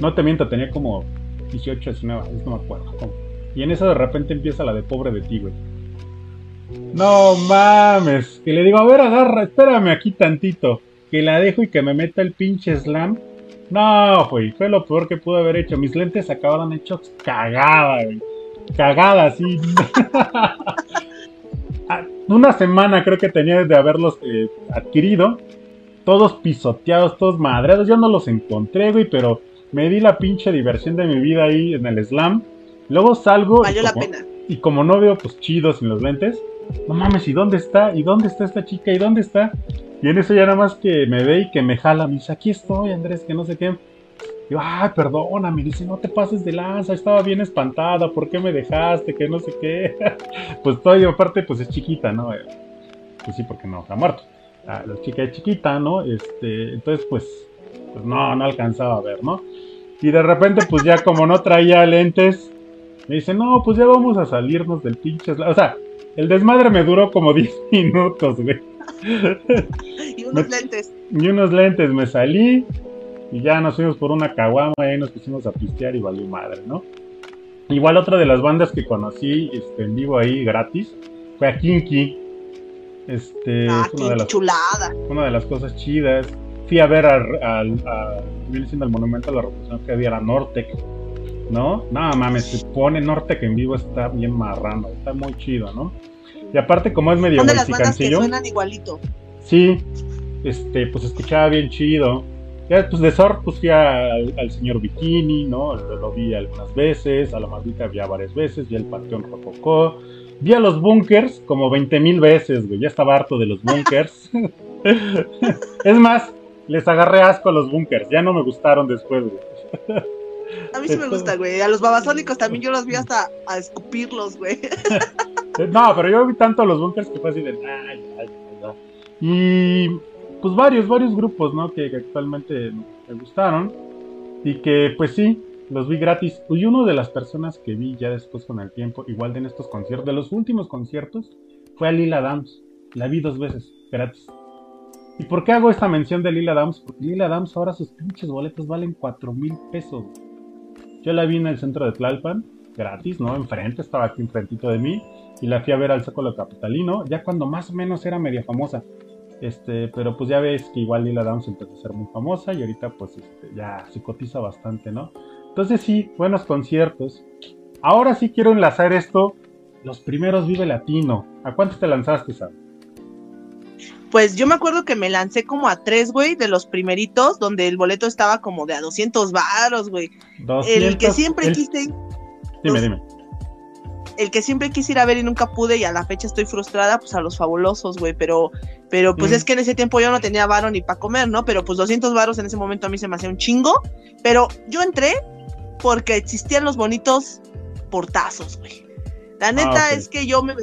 No te miento, tenía como 18, 19, años, no me acuerdo. Y en eso de repente empieza la de pobre de ti, güey. No mames. Que le digo, a ver, agarra, espérame aquí tantito. Que la dejo y que me meta el pinche slam. No, güey, fue lo peor que pude haber hecho. Mis lentes acabaron hechos cagada, güey. Cagada, sí. ah, una semana creo que tenía de haberlos eh, adquirido. Todos pisoteados, todos madreados. Yo no los encontré, güey, pero me di la pinche diversión de mi vida ahí en el slam. Luego salgo. Valió la como, pena. Y como no veo pues chidos sin los lentes. No mames, ¿y dónde está? ¿Y dónde está esta chica? ¿Y dónde está? Y en eso ya nada más que me ve y que me jala. Me dice, aquí estoy, Andrés, que no sé qué. Yo, ay, perdóname, dice, no te pases de lanza, estaba bien espantada, ¿por qué me dejaste? Que no sé qué. pues todavía aparte, pues es chiquita, ¿no? Eh, Pues sí, porque no está muerto. La, la chica es chiquita, ¿no? Este, entonces, pues, pues no, no alcanzaba a ver, ¿no? Y de repente, pues ya como no traía lentes, me dice, no, pues ya vamos a salirnos del pinche... sla-". O sea, el desmadre me duró como 10 minutos, güey. Y unos Me- lentes. Y unos lentes me salí y ya nos fuimos por una caguama y ahí nos pusimos a pistear y valió madre, ¿no? Igual otra de las bandas que conocí este, en vivo ahí gratis fue a Kinky. Este, ah, es una de, las, chulada. una de las cosas chidas. Fui a ver al, al- a, viene siendo el monumento a la revolución que había a Nortec, ¿no? No mames, se pone Nortec en vivo, está bien marrano, está muy chido, ¿no? Y aparte, como es medio Son de las bandas que mexicancillo, suenan igualito. Sí, este, pues escuchaba bien chido. Ya, pues de Sor, pues fui al, al señor Bikini, ¿no? Lo, lo vi algunas veces, a la Maldita vi varias veces, vi el Panteón Rococó, vi a los Bunkers como 20 mil veces, güey, ya estaba harto de los Bunkers. es más, les agarré asco a los Bunkers, ya no me gustaron después, güey. A mí sí me gusta, güey. A los babasónicos también yo los vi hasta a escupirlos, güey. No, pero yo vi tanto a los bunkers que fue así de. "Ay, ay, ay, ay". Y pues varios, varios grupos, ¿no? Que, actualmente me gustaron. Y que pues sí, los vi gratis. Y uno de las personas que vi ya después con el tiempo, igual de en estos conciertos, de los últimos conciertos, fue a Lila Dams. La vi dos veces, gratis. ¿Y por qué hago esta mención de Lila Dams? Porque Lila Dams ahora sus pinches boletos valen 4 mil pesos. Yo la vi en el centro de Tlalpan, gratis, ¿no? Enfrente, estaba aquí enfrentito de mí y la fui a ver al Zócalo Capitalino, ya cuando más o menos era media famosa. Este, pero pues ya ves que igual Lila Downs empezó a ser muy famosa y ahorita pues este, ya se cotiza bastante, ¿no? Entonces sí, buenos conciertos. Ahora sí quiero enlazar esto, los primeros Vive Latino. ¿A cuántos te lanzaste, Sam? Pues yo me acuerdo que me lancé como a tres, güey, de los primeritos, donde el boleto estaba como de a 200 varos, güey. El 200, que siempre el- quise, Dime, dime. el que siempre quise ir a ver y nunca pude y a la fecha estoy frustrada, pues a los fabulosos, güey, pero, pero pues Mm. es que en ese tiempo yo no tenía varo ni para comer, ¿no? Pero pues 200 varos en ese momento a mí se me hacía un chingo, pero yo entré porque existían los bonitos portazos, güey. La neta Ah, ok. es que yo me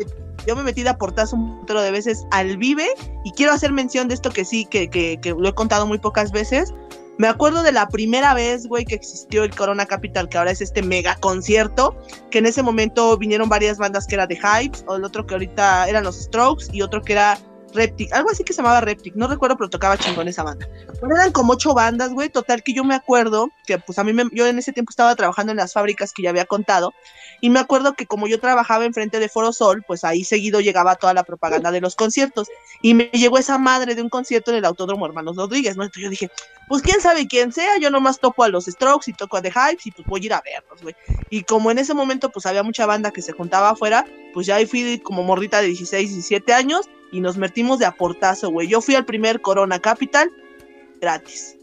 yo me metí de a portazo un montón de veces al Vive y quiero hacer mención de esto que sí, que, que, que lo he contado muy pocas veces. Me acuerdo de la primera vez, güey, que existió el Corona Capital, que ahora es este mega concierto, que en ese momento vinieron varias bandas que era de Hypes, o el otro que ahorita eran los Strokes, y otro que era Reptic, algo así que se llamaba Reptic, no recuerdo, pero tocaba chingón esa banda. Pero eran como ocho bandas, güey, total que yo me acuerdo que pues a mí, me- yo en ese tiempo estaba trabajando en las fábricas que ya había contado, y me acuerdo que como yo trabajaba enfrente de Foro Sol, pues ahí seguido llegaba toda la propaganda de los conciertos, y me llegó esa madre de un concierto en el Autódromo Hermanos Rodríguez, ¿no? Entonces yo dije, pues quién sabe quién sea, yo nomás topo a los Strokes y toco a The Hypes y pues voy a ir a verlos, güey. Y como en ese momento pues había mucha banda que se juntaba afuera, pues ya ahí fui como morrita de 16, 17 años y nos metimos de aportazo, güey. Yo fui al primer Corona Capital gratis.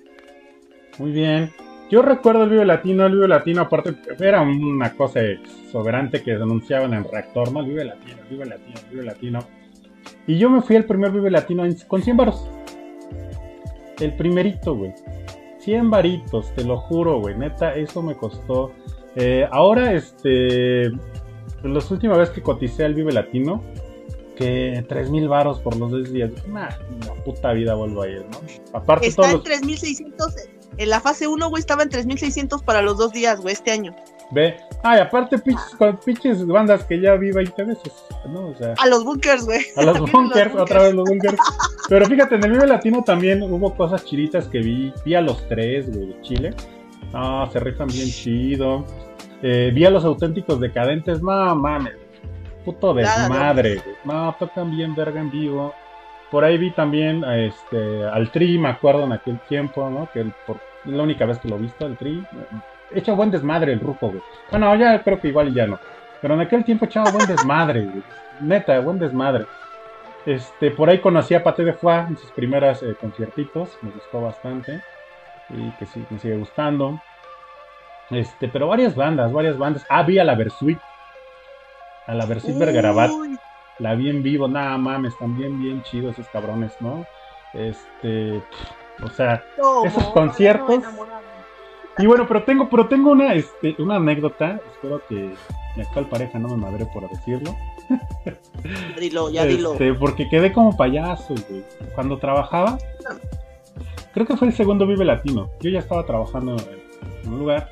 Muy bien. Yo recuerdo el Vive Latino, el Vive Latino aparte era una cosa exuberante que denunciaban en Reactor, ¿no? El Vive Latino, el Vive Latino, el Vive Latino. Y yo me fui al primer Vive Latino con 100 varos. El primerito, güey. 100 varitos, te lo juro, güey. Neta, eso me costó. Eh, ahora, este. La última vez que coticé al Vive Latino, que 3 mil varos por los dos días. Nah, la puta vida vuelvo a ir, ¿no? Aparte, Está todos en los- 3600, en la fase 1, güey, estaba en 3600 para los dos días, güey, este año. Ve, ay, aparte pinches, con pinches bandas que ya vi 20 veces, ¿no? O sea, A los bunkers, güey. a los bunkers, otra vez los bunkers. Pero fíjate, en el Vive Latino también hubo cosas chiritas que vi. Vi a los tres, güey, de Chile. No, se rifan bien chido. Eh, vi a los auténticos decadentes, no mames. Puto desmadre, güey. No, tocan bien verga en vivo. Por ahí vi también a este, al Tri, me acuerdo en aquel tiempo, ¿no? Que el- por, la única vez que lo he visto, el Tri. Echa buen desmadre el Rufo, güey. Bueno, ya creo que igual ya no. Pero en aquel tiempo echaba buen desmadre, güey. neta, buen desmadre. Este, por ahí conocí a Pate de Foix en sus primeras eh, conciertitos, me gustó bastante y que sí, me sigue gustando. Este, pero varias bandas, varias bandas. Ah, vi a la Versuit, a la Versuit Vergarabat, la vi en vivo, nada mames, también bien chidos esos cabrones, ¿no? Este, o sea. Esos conciertos. No, y bueno, pero tengo, pero tengo una, este, una anécdota, espero que mi actual pareja no me madre por decirlo. Dilo, ya dilo. Este, porque quedé como payaso, güey. Cuando trabajaba, creo que fue el segundo Vive Latino. Yo ya estaba trabajando en un lugar.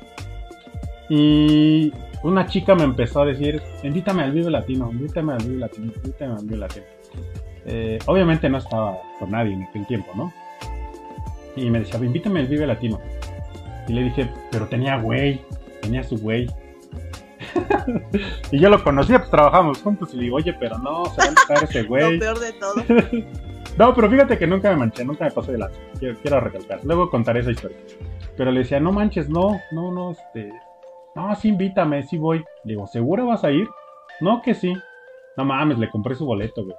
Y una chica me empezó a decir, invítame al Vive Latino, invítame al Vive Latino, invítame al Vive Latino. Eh, obviamente no estaba con nadie en aquel tiempo, ¿no? Y me decía, invítame al Vive Latino. Y le dije, pero tenía güey, tenía su güey. y yo lo conocía, pues trabajamos juntos. Y le digo, oye, pero no, se va a enterar ese güey. Lo peor de todo. No, pero fíjate que nunca me manché, nunca me pasó de lanza. Quiero, quiero recalcar. Luego contaré esa historia. Pero le decía, no manches, no, no, no, este. No, sí, invítame, sí voy. Le digo, ¿seguro vas a ir? No, que sí. No mames, le compré su boleto, güey.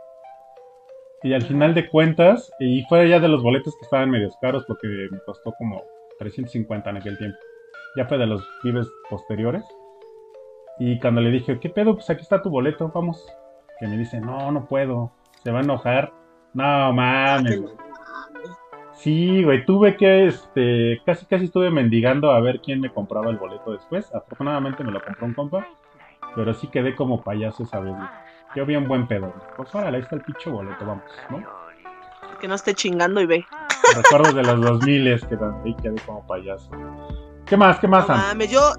Y al final de cuentas, y fue ya de los boletos que estaban medios caros porque me costó como 350 en aquel tiempo. Ya fue de los vives posteriores. Y cuando le dije, ¿qué pedo? Pues aquí está tu boleto, vamos. Que me dice, no, no puedo. Se va a enojar. No mames. Sí, güey, tuve que, este, casi casi estuve mendigando a ver quién me compraba el boleto después. Afortunadamente me lo compró un compa, pero sí quedé como payaso esa vez, güey. Yo vi un buen pedo, güey. Pues órale, ahí está el pinche boleto, vamos, ¿no? Que no esté chingando y ve. Recuerdos de los 2000 que ahí quedé como payaso. ¿Qué más, qué más, No mames, yo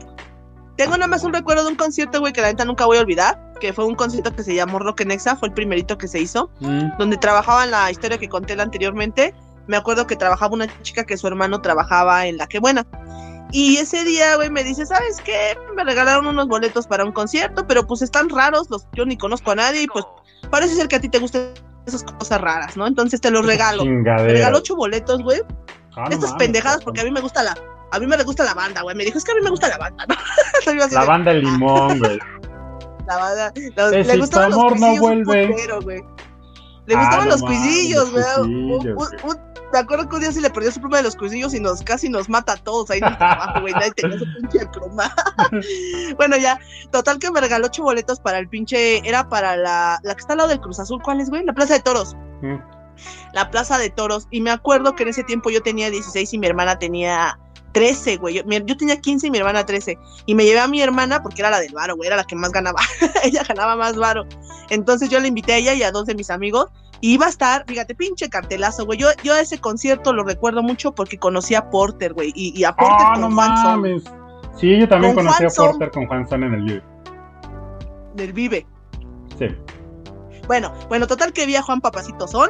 tengo nada más un recuerdo de un concierto, güey, que la neta nunca voy a olvidar. Que fue un concierto que se llamó Rock en Exa, fue el primerito que se hizo. Mm, donde trabajaba en la historia que conté anteriormente. Me acuerdo que trabajaba una chica que su hermano trabajaba en La Que Buena. Y ese día, güey, me dice, ¿sabes qué? Me regalaron unos boletos para un concierto, pero pues están raros, los, yo ni conozco a nadie y pues parece ser que a ti te gustan esas cosas raras, ¿no? Entonces te los regalo. Me Chingadera. regaló ocho boletos, güey. Ah, no Estas mames, pendejadas porque a mí me gusta la... A mí me gusta la banda, güey. Me dijo, es que a mí me gusta la banda, ¿no? La de, banda El Limón, güey. la banda. Los- le gustaban los amor no cuisillos, un vuelve. putero. Le Ah, gustaban no los cuisillos, los güey. cuisillos, Un- güey. un- un- Me acuerdo que un día se le perdió su pluma de los cuisillos y nos casi nos mata a todos ahí en el trabajo, güey. Nadie tenía su pinche pluma. bueno, ya, total que me regaló ocho boletos para el pinche. Era para la, la que está al lado del Cruz Azul. ¿Cuál es, güey? La Plaza de Toros. Mm, La Plaza de Toros. Y me acuerdo que en ese tiempo yo tenía 16 y mi hermana tenía 13, güey. Yo, yo tenía 15 y mi hermana 13. Y me llevé a mi hermana porque era la del varo, güey. Era la que más ganaba. ella ganaba más varo. Entonces yo le invité a ella y a dos de mis amigos. Y iba a estar, fíjate, pinche cartelazo, güey. Yo, yo ese concierto lo recuerdo mucho porque conocí a Porter, güey. Y, y a Porter Ah, con no Juan mames. Sí, yo también Con conocí a Son. Porter con Juan Son en el Vive. del Vive. Sí. Bueno, bueno, total que vi a Juan Papacito Son.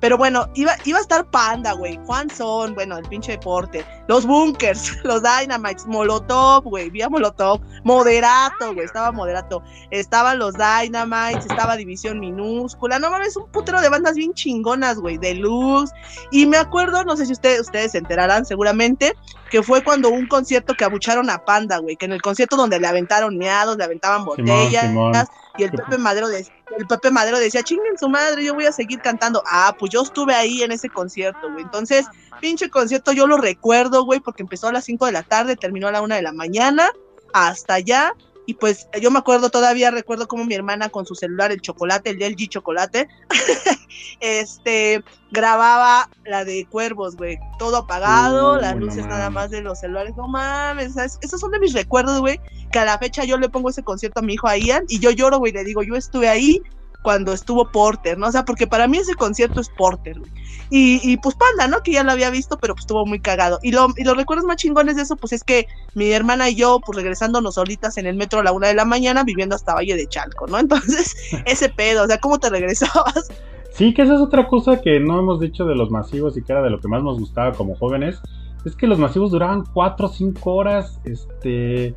Pero bueno, iba, iba a estar Panda, güey. Juan Son, bueno, el pinche deporte. Los Bunkers, los Dynamites, Molotov, güey. Vi a Molotov. Moderato, güey. Estaba Moderato. Estaban los Dynamites, estaba División Minúscula. No mames, un putero de bandas bien chingonas, güey. Deluxe. Y me acuerdo, no sé si ustedes, ustedes se enterarán seguramente, que fue cuando un concierto que abucharon a Panda, güey. Que en el concierto donde le aventaron meados, le aventaban botellas. Simón. Y el Pepe Madero, de- el Pepe Madero decía, chinguen su madre, yo voy a seguir cantando. Ah, pues yo estuve ahí en ese concierto, güey. Entonces, pinche concierto yo lo recuerdo, güey, porque empezó a las 5 de la tarde, terminó a la 1 de la mañana, hasta allá. Y pues yo me acuerdo todavía, recuerdo como mi hermana con su celular, el chocolate, el LG chocolate, este, grababa la de cuervos, güey. Todo apagado, las no luces nada más de los celulares. No mames, ¿sabes? esos son de mis recuerdos, güey que a la fecha yo le pongo ese concierto a mi hijo a Ian y yo lloro, güey, le digo, yo estuve ahí cuando estuvo Porter, ¿no? O sea, porque para mí ese concierto es Porter, güey. Y, y pues Panda, ¿no? Que ya lo había visto, pero pues estuvo muy cagado. Y, lo, y los recuerdos más chingones de eso, pues es que mi hermana y yo, pues regresándonos solitas en el metro a la una de la mañana, viviendo hasta Valle de Chalco, ¿no? Entonces, ese pedo, o sea, ¿cómo te regresabas? Sí, que esa es otra cosa que no hemos dicho de los masivos y que era de lo que más nos gustaba como jóvenes. Es que los masivos duraban 4 o 5 horas, este,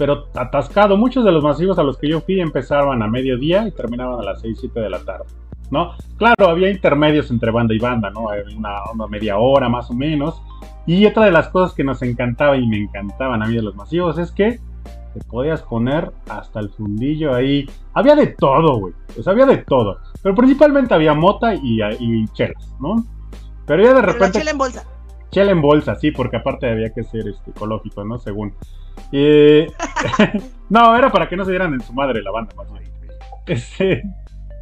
pero atascado. Muchos de los masivos a los que yo fui empezaban a mediodía y terminaban a las 6, 7 de la tarde, ¿no? Claro, había intermedios entre banda y banda, ¿no? Una media hora más o menos. Y otra de las cosas que nos encantaba y me encantaban a mí de los masivos es que te podías poner hasta el fundillo ahí. Había de todo, güey. Pues había de todo. Pero principalmente había mota y, y chelas, ¿no? Pero ya de repente. Pero chela en bolsa. Chela en bolsa, sí, porque aparte había que ser este, ecológico, ¿no? Según. Eh, no, era para que no se dieran en su madre la banda, más bien. Este,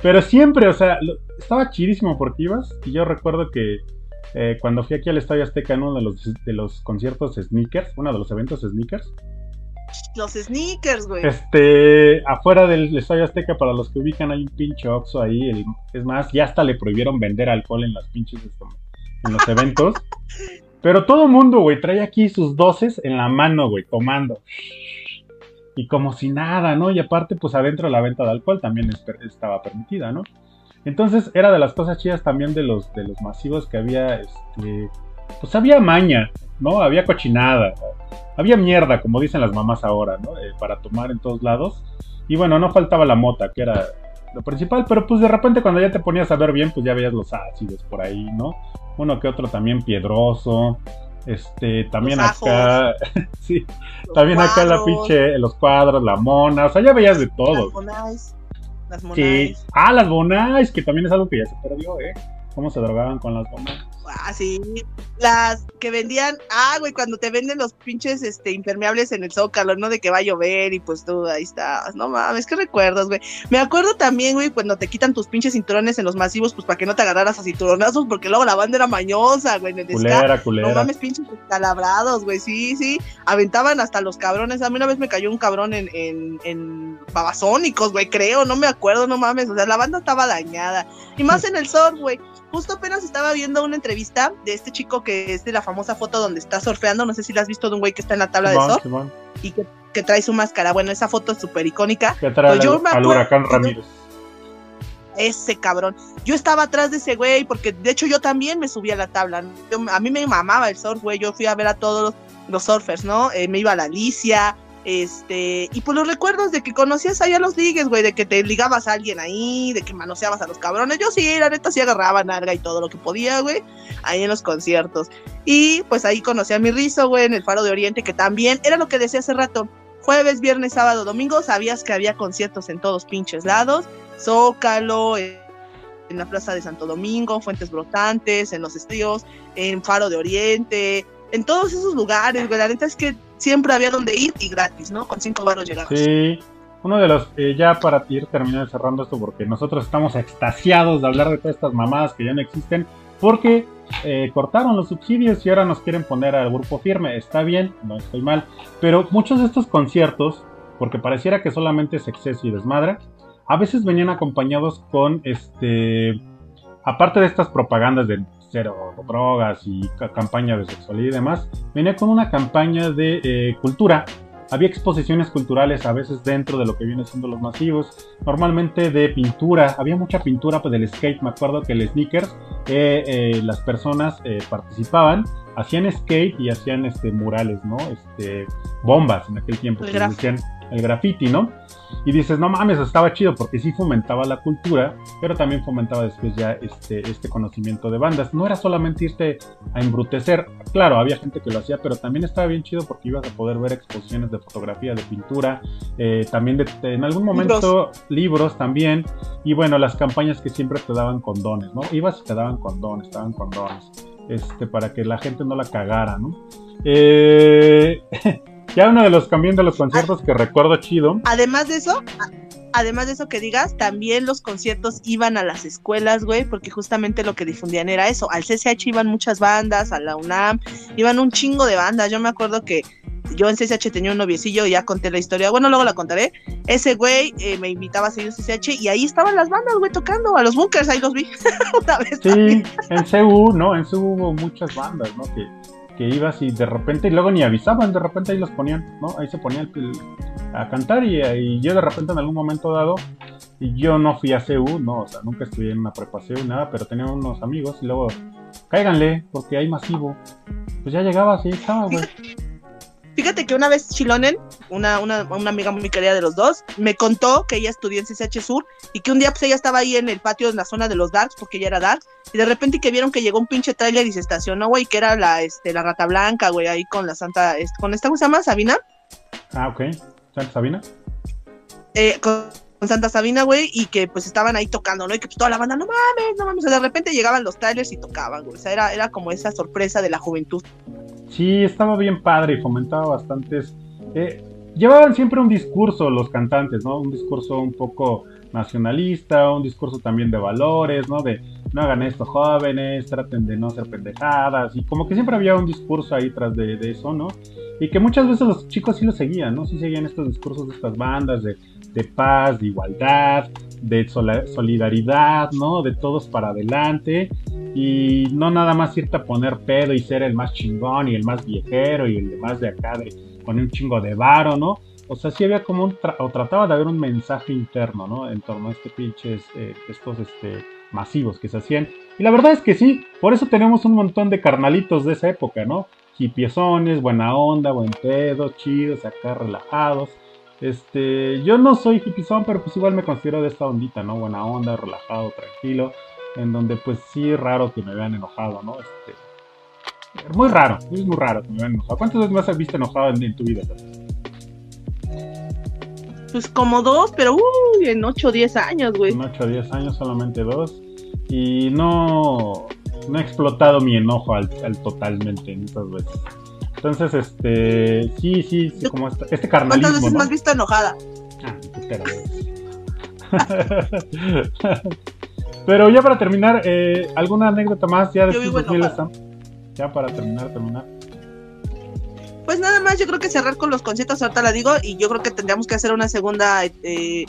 pero siempre, o sea, estaba chidísimo porque ibas. Y yo recuerdo que eh, cuando fui aquí al Estadio Azteca en uno de los, de los conciertos Sneakers, uno de los eventos Sneakers. Los Sneakers, güey. Este, afuera del Estadio Azteca, para los que ubican, hay un pinche Oxxo ahí. es más, ya hasta le prohibieron vender alcohol en las pinches este, en los eventos. Pero todo mundo, güey, trae aquí sus doces en la mano, güey, tomando. Y como si nada, ¿no? Y aparte, pues adentro la venta de alcohol también estaba permitida, ¿no? Entonces era de las cosas chidas también de los, de los masivos que había, este, pues había maña, ¿no? Había cochinada, había mierda, como dicen las mamás ahora, ¿no? Eh, para tomar en todos lados. Y bueno, no faltaba la mota, que era lo principal, pero pues de repente cuando ya te ponías a ver bien, pues ya veías los ácidos por ahí, ¿no? Uno que otro también piedroso. Este, también acá, sí, también acá la pinche, los cuadros, la mona, o sea, ya veías de todo. Las monais. Sí. Ah, las bonais, que también es algo que ya se perdió, ¿eh? Cómo se drogaban con las bonais. Ah, sí. Las que vendían, ah, güey, cuando te venden los pinches este, impermeables en el zócalo, ¿no? De que va a llover y pues tú ahí estás. No mames, qué recuerdos, güey. Me acuerdo también, güey, cuando te quitan tus pinches cinturones en los masivos, pues para que no te agarraras a cinturonazos, porque luego la banda era mañosa, güey, en el culera, culera. No mames, pinches calabrados, güey, sí, sí. Aventaban hasta los cabrones. A mí una vez me cayó un cabrón en, en, en babasónicos, güey, creo, no me acuerdo, no mames. O sea, la banda estaba dañada. Y más en el surf, güey. Justo apenas estaba viendo una entrevista de este chico que es de la famosa foto donde está surfeando. No sé si la has visto de un güey que está en la tabla de surf y que, trae su máscara. Bueno, esa foto es súper icónica. Que trae pues yo al, huracán Ramírez. Ese cabrón. Yo estaba atrás de ese güey porque de hecho yo también me subí a la tabla. a mí me mamaba el surf, güey. Yo fui a ver a todos los, surfers, ¿no? Eh, me iba a la Alicia, este, y por los recuerdos de que conocías ahí a los ligues, güey, de que te ligabas a alguien ahí, de que manoseabas a los cabrones. Yo sí, la neta sí agarraba narga y todo lo que podía, güey, ahí en los conciertos. Y pues ahí conocí a mi rizo, güey, en el Faro de Oriente, que también era lo que decía hace rato. Jueves, viernes, sábado, domingo, sabías que había conciertos en todos pinches lados. Zócalo, en la Plaza de Santo Domingo, Fuentes Brotantes, en los Estíos, en Faro de Oriente, en todos esos lugares, güey. La neta es que siempre había donde ir y gratis, ¿no? Con cinco baros llegamos. Sí. Uno de los, eh, ya para ir terminando cerrando esto, porque nosotros estamos extasiados de hablar de todas estas mamadas que ya no existen, porque eh, cortaron los subsidios y ahora nos quieren poner al grupo firme. Está bien, no estoy mal, pero muchos de estos conciertos, porque pareciera que solamente es exceso y desmadre, a veces venían acompañados con este, aparte de estas propagandas de cero drogas y campaña de sexualidad y demás, venía con una campaña de eh, cultura. Había exposiciones culturales a veces dentro de lo que viene siendo los masivos, normalmente de pintura, había mucha pintura pues, del skate, me acuerdo que el sneakers, eh, eh, las personas participaban, hacían skate y hacían este, murales, ¿no? Este, bombas en aquel tiempo, que decían el graffiti, ¿no? Y dices, no mames, estaba chido porque sí fomentaba la cultura, pero también fomentaba después ya este, este conocimiento de bandas. No era solamente irte a embrutecer, claro, había gente que lo hacía, pero también estaba bien chido porque ibas a poder ver exposiciones de fotografía, de pintura, eh, también de, en algún momento libros. también, y bueno, las campañas que siempre te daban condones, ¿no? Ibas y te daban condones, te daban condones, este, para que la gente no la cagara, ¿no? Eh... Ya uno de los cambios de los conciertos que recuerdo chido. Además de eso, además de eso que digas, también los conciertos iban a las escuelas, güey, porque justamente lo que difundían era eso. Al CCH iban muchas bandas, a la UNAM, iban un chingo de bandas. Yo me acuerdo que yo en CCH tenía un noviecillo, ya conté la historia, bueno, luego la contaré. Ese güey eh, me invitaba a seguir CCH y ahí estaban las bandas, güey, tocando, a los bunkers, ahí los vi una vez. Sí, en CU, ¿no? En CU hubo muchas bandas, ¿no? Que que ibas y de repente, y luego ni avisaban, de repente ahí los ponían, ¿no? Ahí se ponían a cantar y, yo de repente en algún momento dado, y yo no fui a CU, no, o sea, nunca estudié en una prepa CU, nada, pero tenía unos amigos y luego, cáiganle, porque hay masivo. Pues ya llegaba así, estaba, güey. Fíjate que una vez Chilonen, una, una, una, amiga muy querida de los dos, me contó que ella estudió en CCH Sur y que un día pues ella estaba ahí en el patio en la zona de los Darks, porque ella era Dark, y de repente que vieron que llegó un pinche trailer y se estacionó, güey, que era la, este, la rata blanca, güey, ahí con la santa, con esta, ¿cómo se llama? Sabina. Ah, ok. ¿Santa Sabina? Eh, con, Santa Sabina, güey, y que pues estaban ahí tocando, ¿no? Y que pues toda la banda, no mames, no mames, o sea, de repente llegaban los trailers y tocaban, güey, o sea, era, era como esa sorpresa de la juventud. Sí, estaba bien padre y fomentaba bastantes... Eh, llevaban siempre un discurso los cantantes, ¿no? Un discurso un poco nacionalista, un discurso también de valores, ¿no? De no hagan esto jóvenes, traten de no ser pendejadas, y como que siempre había un discurso ahí tras de, eso, ¿no? Y que muchas veces los chicos sí lo seguían, ¿no? Sí seguían estos discursos de estas bandas de, de paz, de igualdad, de solidaridad, ¿no? De todos para adelante, y no nada más irte a poner pedo y ser el más chingón y el más viejero y el más de acá de poner un chingo de varo, ¿no? O sea, sí había como un, o trataba de haber un mensaje interno, ¿no? En torno a este pinches, eh, estos, este, masivos que se hacían. Y la verdad es que sí, por eso tenemos un montón de carnalitos de esa época, ¿no? Hipiezones, buena onda, buen pedo, chidos, acá relajados. Este, yo no soy hippizón, pero pues igual me considero de esta ondita, ¿no? Buena onda, relajado, tranquilo. En donde pues sí es raro que me vean enojado, ¿no? Este, muy raro, es muy raro que me vean enojado. ¿Cuántas veces más has visto enojado en, tu vida? Pues como dos, pero en 8 o 10 años, güey. En 8 o 10 años solamente dos. Y no, no he explotado mi enojo al, totalmente en esas veces. Entonces, este, sí, sí, sí como este, este carnalismo. ¿Cuántas veces me has visto enojada? Ah, pero ya para terminar, eh, ¿alguna anécdota más ya de Ya para terminar, terminar. Pues nada más, yo creo que cerrar con los conciertos, ahorita la digo, y yo creo que tendríamos que hacer una segunda eh,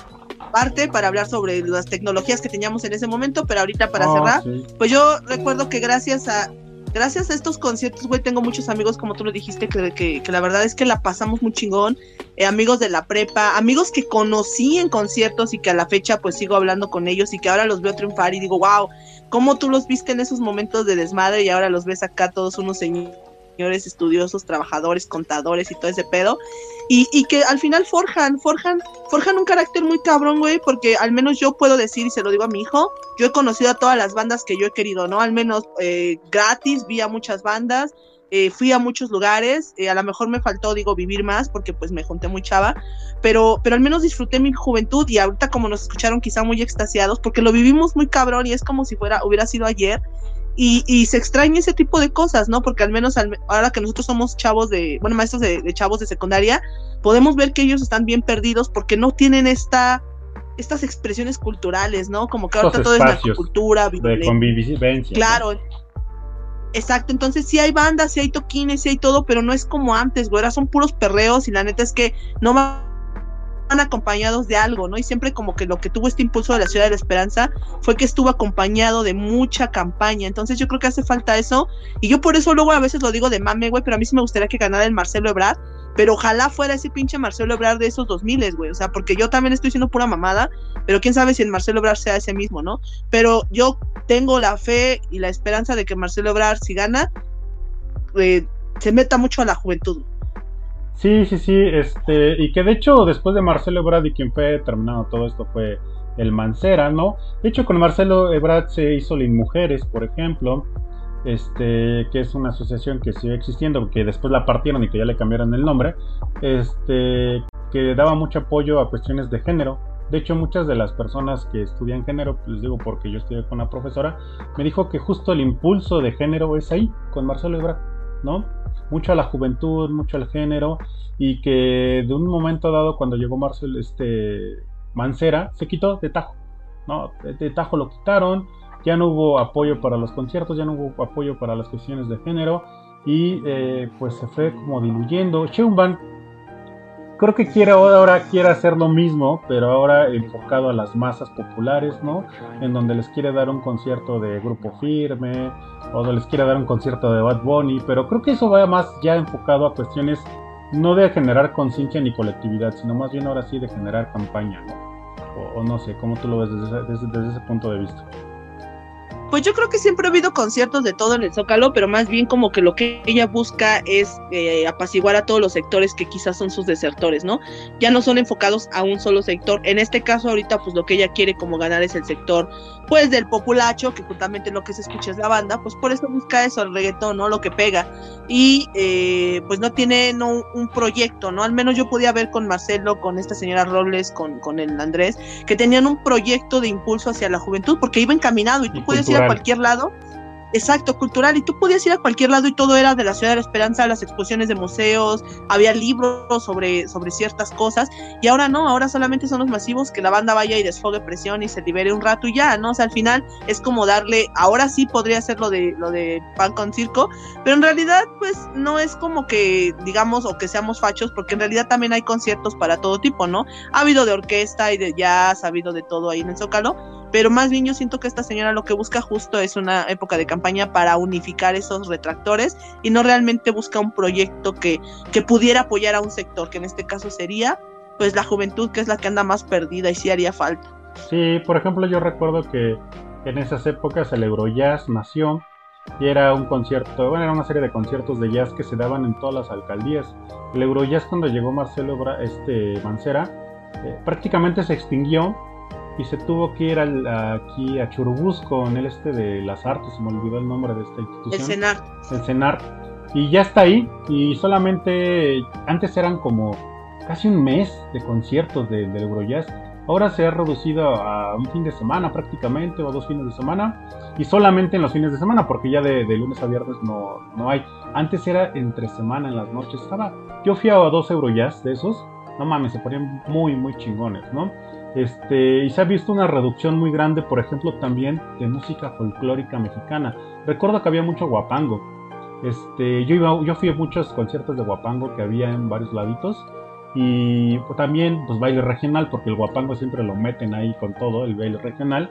parte para hablar sobre las tecnologías que teníamos en ese momento, pero ahorita para oh, cerrar, pues yo recuerdo que gracias a gracias a estos conciertos, güey, tengo muchos amigos, como tú lo dijiste, que, que, la verdad es que la pasamos muy chingón. Eh, amigos de la prepa, amigos que conocí en conciertos y que a la fecha pues sigo hablando con ellos y que ahora los veo triunfar y digo, wow, ¿cómo tú los viste en esos momentos de desmadre y ahora los ves acá todos unos señores? Señores estudiosos, trabajadores, contadores y todo ese pedo. Y, y, que al final forjan, forjan, forjan un carácter muy cabrón, güey, porque al menos yo puedo decir, y se lo digo a mi hijo, yo he conocido a todas las bandas que yo he querido, ¿no? Al menos eh, gratis, vi a muchas bandas, eh, fui a muchos lugares, eh, a lo mejor me faltó, digo, vivir más porque pues me junté muy chava, pero, pero al menos disfruté mi juventud y ahorita como nos escucharon quizá muy extasiados porque lo vivimos muy cabrón y es como si fuera, hubiera sido ayer y, se extraña ese tipo de cosas, ¿no? Porque al menos ahora que nosotros somos chavos de, bueno, maestros de, chavos de secundaria, podemos ver que ellos están bien perdidos porque no tienen esta estas expresiones culturales, ¿no? Como que ahorita todo es la cultura, de convivencia. Claro. Exacto, entonces sí hay bandas, sí hay toquines, sí hay todo, pero no es como antes, güey, son puros perreos y la neta es que no va acompañados de algo, ¿no? Y siempre como que lo que tuvo este impulso de la ciudad de la esperanza fue que estuvo acompañado de mucha campaña. Entonces yo creo que hace falta eso. Y yo por eso luego a veces lo digo de mame, güey, pero a mí sí me gustaría que ganara el Marcelo Ebrard. Pero ojalá fuera ese pinche Marcelo Ebrard de esos 2000, güey. O sea, porque yo también estoy siendo pura mamada, pero quién sabe si el Marcelo Ebrard sea ese mismo, ¿no? Pero yo tengo la fe y la esperanza de que Marcelo Ebrard, si gana, eh, se meta mucho a la juventud. Sí, sí, sí, este, y que de hecho después de Marcelo Ebrard y quien fue terminando todo esto fue el Mancera, ¿no? De hecho con Marcelo Ebrard se hizo Mujeres, por ejemplo, este, que es una asociación que sigue existiendo, que después la partieron y que ya le cambiaron el nombre, este, que daba mucho apoyo a cuestiones de género. De hecho, muchas de las personas que estudian género, pues les digo porque yo estudié con una profesora, me dijo que justo el impulso de género es ahí, con Marcelo Ebrard, ¿no? Mucho a la juventud, mucho al género, y que de un momento dado, cuando llegó Marcel este, Mancera, se quitó de tajo, ¿no? De, tajo lo quitaron, ya no hubo apoyo para los conciertos, ya no hubo apoyo para las cuestiones de género, y eh, pues se fue como diluyendo. Cheumban creo que quiere ahora quiere hacer lo mismo, pero ahora enfocado a las masas populares, ¿no? En donde les quiere dar un concierto de grupo firme, o les quiere dar un concierto de Bad Bunny, pero creo que eso va más ya enfocado a cuestiones no de generar conciencia ni colectividad, sino más bien ahora sí de generar campaña, ¿no? O, no sé, ¿cómo tú lo ves desde, desde ese punto de vista? Pues yo creo que siempre ha habido conciertos de todo en el Zócalo, pero más bien como que lo que ella busca es eh, apaciguar a todos los sectores que quizás son sus desertores, ¿no? Ya no son enfocados a un solo sector. En este caso ahorita pues lo que ella quiere como ganar es el sector pues del populacho, que justamente lo que se escucha es la banda, pues por eso busca eso, el reggaetón, ¿no? Lo que pega. Y eh, pues no tiene no, un proyecto, ¿no? Al menos yo podía ver con Marcelo, con esta señora Robles, con, con el Andrés, que tenían un proyecto de impulso hacia la juventud, porque iba encaminado y tú podías ir a cualquier lado Exacto, cultural. Y tú podías ir a cualquier lado y todo era de la Ciudad de la Esperanza, las exposiciones de museos, había libros sobre, sobre ciertas cosas. Y ahora no, ahora solamente son los masivos que la banda vaya y desfogue presión y se libere un rato y ya, ¿no? O sea, al final es como darle, ahora sí podría ser de, lo de pan con circo, pero en realidad, pues no es como que digamos o que seamos fachos, porque en realidad también hay conciertos para todo tipo, ¿no? Ha habido de orquesta y de jazz, ha habido de todo ahí en el Zócalo pero más bien yo siento que esta señora lo que busca justo es una época de campaña para unificar esos retractores y no realmente busca un proyecto que, que pudiera apoyar a un sector, que en este caso sería pues la juventud que es la que anda más perdida y sí haría falta. Sí, por ejemplo yo recuerdo que en esas épocas el Eurojazz nació y era un concierto, bueno, era una serie de conciertos de jazz que se daban en todas las alcaldías. El Eurojazz cuando llegó Marcelo este, Mancera eh, prácticamente se extinguió y se tuvo que ir aquí a Churubusco, en el este de las artes, se me olvidó el nombre de esta institución. El CENAR. El CENAR. Y ya está ahí, y solamente antes eran como casi un mes de conciertos de, del Eurojazz. Ahora se ha reducido a un fin de semana prácticamente, o dos fines de semana, y solamente en los fines de semana, porque ya de, lunes a viernes no, no hay. Antes era entre semana, en las noches. Estaba, yo fui a dos Eurojazz de esos, no mames, se ponían muy, muy chingones, ¿no? Este, y se ha visto una reducción muy grande, por ejemplo, también de música folclórica mexicana. Recuerdo que había mucho guapango. Este, yo, fui a muchos conciertos de guapango que había en varios laditos. Y también, pues baile regional, porque el guapango siempre lo meten ahí con todo, el baile regional.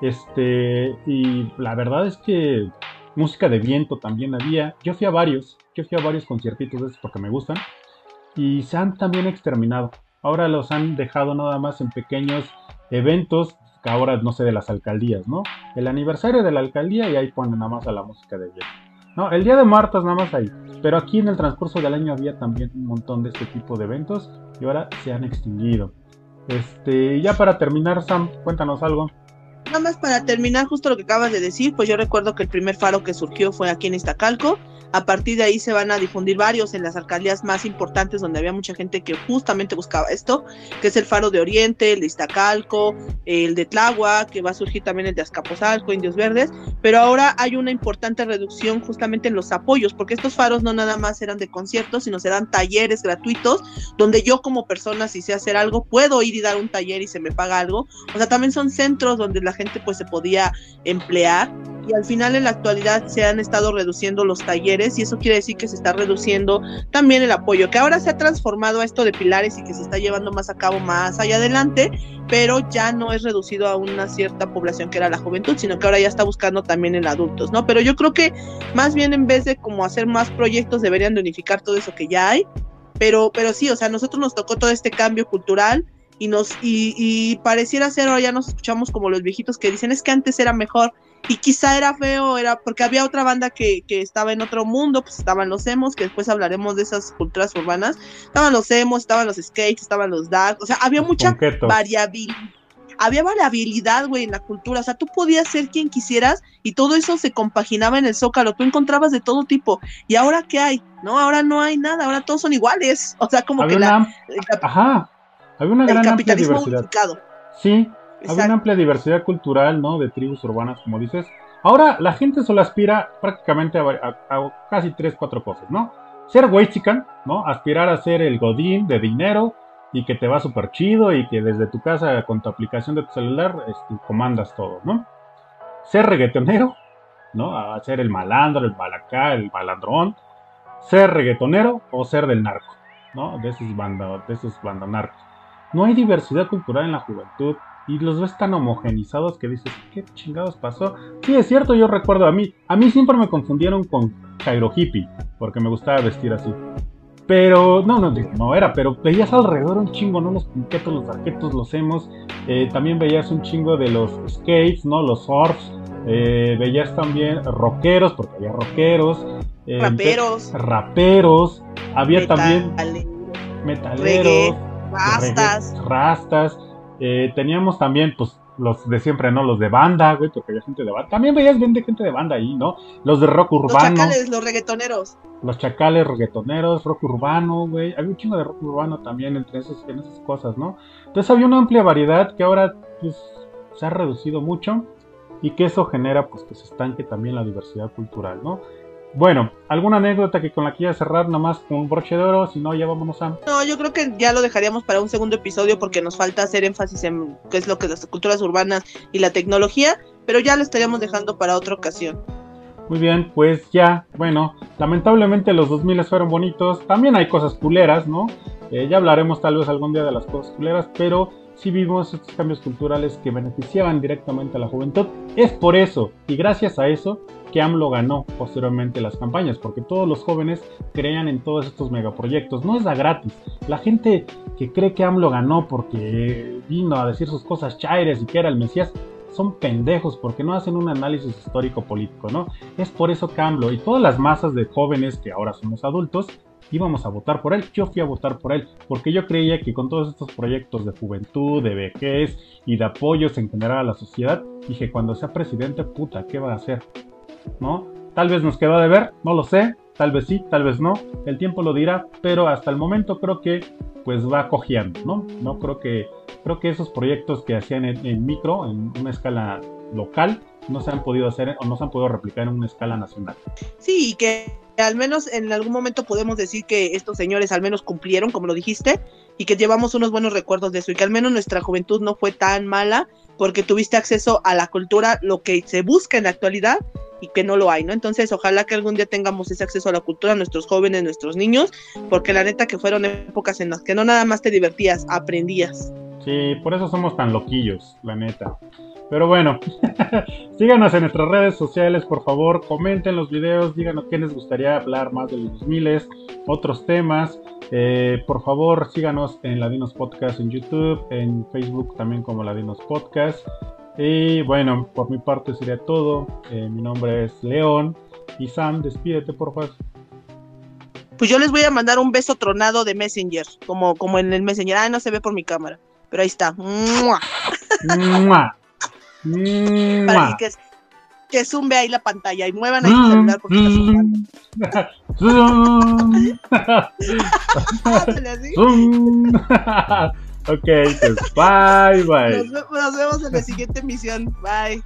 Este, y la verdad es que música de viento también había. Yo fui a varios, yo fui a varios conciertitos de esos porque me gustan. Y se han también exterminado. Ahora los han dejado nada más en pequeños eventos, que ahora no sé, de las alcaldías, ¿no? El aniversario de la alcaldía y ahí ponen nada más a la música de bien. No, el día de Martas nada más ahí. Pero aquí en el transcurso del año había también un montón de este tipo de eventos y ahora se han extinguido. Este, ya para terminar, Sam, cuéntanos algo. Nada más para terminar justo lo que acabas de decir, pues yo recuerdo que el primer faro que surgió fue aquí en Iztacalco a partir de ahí se van a difundir varios en las alcaldías más importantes donde había mucha gente que justamente buscaba esto, que es el Faro de Oriente, el de Iztacalco, el de Tláhuac, que va a surgir también el de Azcapotzalco, Indios Verdes, pero ahora hay una importante reducción justamente en los apoyos, porque estos faros no nada más eran de conciertos, sino serán talleres gratuitos, donde yo como persona, si sé hacer algo, puedo ir y dar un taller y se me paga algo. O sea, también son centros donde la gente pues se podía emplear y al final en la actualidad se han estado reduciendo los talleres y eso quiere decir que se está reduciendo también el apoyo, que ahora se ha transformado a esto de pilares y que se está llevando más a cabo más allá adelante, pero ya no es reducido a una cierta población que era la juventud, sino que ahora ya está buscando también en adultos, ¿no? Pero yo creo que más bien en vez de como hacer más proyectos deberían de unificar todo eso que ya hay, pero, pero sí, o sea, a nosotros nos tocó todo este cambio cultural y nos y pareciera ser ahora ya nos escuchamos como los viejitos que dicen es que antes era mejor y quizá era feo, era porque había otra banda que, que, estaba en otro mundo, pues estaban los emos, que después hablaremos de esas culturas urbanas, estaban los emos, estaban los skates, estaban los dark, o sea, había mucha variabilidad. Había variabilidad, güey, en la cultura. O sea, tú podías ser quien quisieras y todo eso se compaginaba en el zócalo. Tú encontrabas de todo tipo. ¿Y ahora qué hay? No, ahora no hay nada. Ahora todos son iguales. O sea, como que la. Ajá. Había una gran capitalismo diversidad. Sí, hay una amplia diversidad cultural, ¿no? De tribus urbanas, como dices. Ahora la gente solo aspira prácticamente a, casi tres, cuatro cosas, ¿no? Ser chican, ¿no? Aspirar a ser el godín de dinero y que te va súper chido y que desde tu casa con tu aplicación de tu celular este, comandas todo, ¿no? Ser reggaetonero, ¿no? A ser el malandro, el balacá, el malandrón. Ser reggaetonero o ser del narco, ¿no? De esos, bandos, de esos bandonarcos. No hay diversidad cultural en la juventud y los ves tan homogenizados que dices, ¿qué chingados pasó? Sí, es cierto, yo recuerdo a mí, a mí siempre me confundieron con Cairo Hippie, porque me gustaba vestir así. Pero, no, no, no era, pero veías alrededor un chingo, ¿no? Los pinquetos, los arquetos, los hemos. Eh, también veías un chingo de los skates, ¿no? Los surfs. Eh, veías también rockeros, porque había rockeros. eh, Raperos. Raperos. Había también metale- metaleros. reggae, rastas. reggae, rastas. Eh, teníamos también, pues, los de siempre, ¿no? Los de banda, güey, porque había gente de banda. También veías bien de gente de banda ahí, ¿no? Los de rock Los urbano. chacales, los reggaetoneros. Los chacales reggaetoneros, rock urbano, güey. Había un chingo de rock urbano también entre esos, en esas cosas, ¿no? Entonces había una amplia variedad que ahora pues, se ha reducido mucho y que eso genera pues que se estanque también la diversidad cultural, ¿no? Bueno, ¿alguna anécdota que con la que quieras cerrar nomás con un broche de oro? Si no, ya vámonos a... No, yo creo que ya lo dejaríamos para un segundo episodio porque nos falta hacer énfasis en qué es lo que las culturas urbanas y la tecnología, pero ya lo estaríamos dejando para otra ocasión. Muy bien, pues ya, bueno, lamentablemente los 2000 fueron bonitos. También hay cosas culeras, ¿no? Eh, ya hablaremos tal vez algún día de las cosas culeras, pero sí vimos estos cambios culturales que beneficiaban directamente a la juventud. Es por eso, y gracias a eso, que AMLO ganó posteriormente las campañas, porque todos los jóvenes creían en todos estos megaproyectos. No es a gratis. La gente que cree que AMLO ganó porque vino a decir sus cosas chaires y que era el Mesías, son pendejos porque no hacen un análisis histórico político, ¿no? Es por eso que AMLO y todas las masas de jóvenes que ahora somos adultos íbamos a votar por él. Yo fui a votar por él porque yo creía que con todos estos proyectos de juventud, de vejez y de apoyos en general a la sociedad, dije, cuando sea presidente, puta, ¿qué va a hacer? ¿No? Tal vez nos quedó de ver, no lo sé, tal vez sí, tal vez no, el tiempo lo dirá, pero hasta el momento creo que pues va cojeando, ¿no? No creo que creo que esos proyectos que hacían en, en micro, en una escala local, no se han podido hacer o no se han podido replicar en una escala nacional. Sí, y que al menos en algún momento podemos decir que estos señores al menos cumplieron, como lo dijiste, y que llevamos unos buenos recuerdos de eso, y que al menos nuestra juventud no fue tan mala porque tuviste acceso a la cultura, lo que se busca en la actualidad que no lo hay, ¿no? Entonces, ojalá que algún día tengamos ese acceso a la cultura, nuestros jóvenes, nuestros niños, porque la neta que fueron épocas en las que no nada más te divertías, aprendías. Sí, por eso somos tan loquillos, la neta. Pero bueno, síganos en nuestras redes sociales, por favor, comenten los videos, díganos qué les gustaría hablar más de los 2000, otros temas. Eh, por favor, síganos en Ladinos Podcast en YouTube, en Facebook también como Ladinos Podcast. Y bueno, por mi parte sería todo. Eh, mi nombre es León. Y Sam, despídete, por favor. Pues yo les voy a mandar un beso tronado de Messenger, como, como en el Messenger. Ah, no se ve por mi cámara, pero ahí está. ¡Mua! ¡Mua! Para que, que zumbe ahí la pantalla y muevan ahí el celular porque está zumbando. Ok, pues bye bye. Nos, nos vemos en la siguiente emisión. Bye.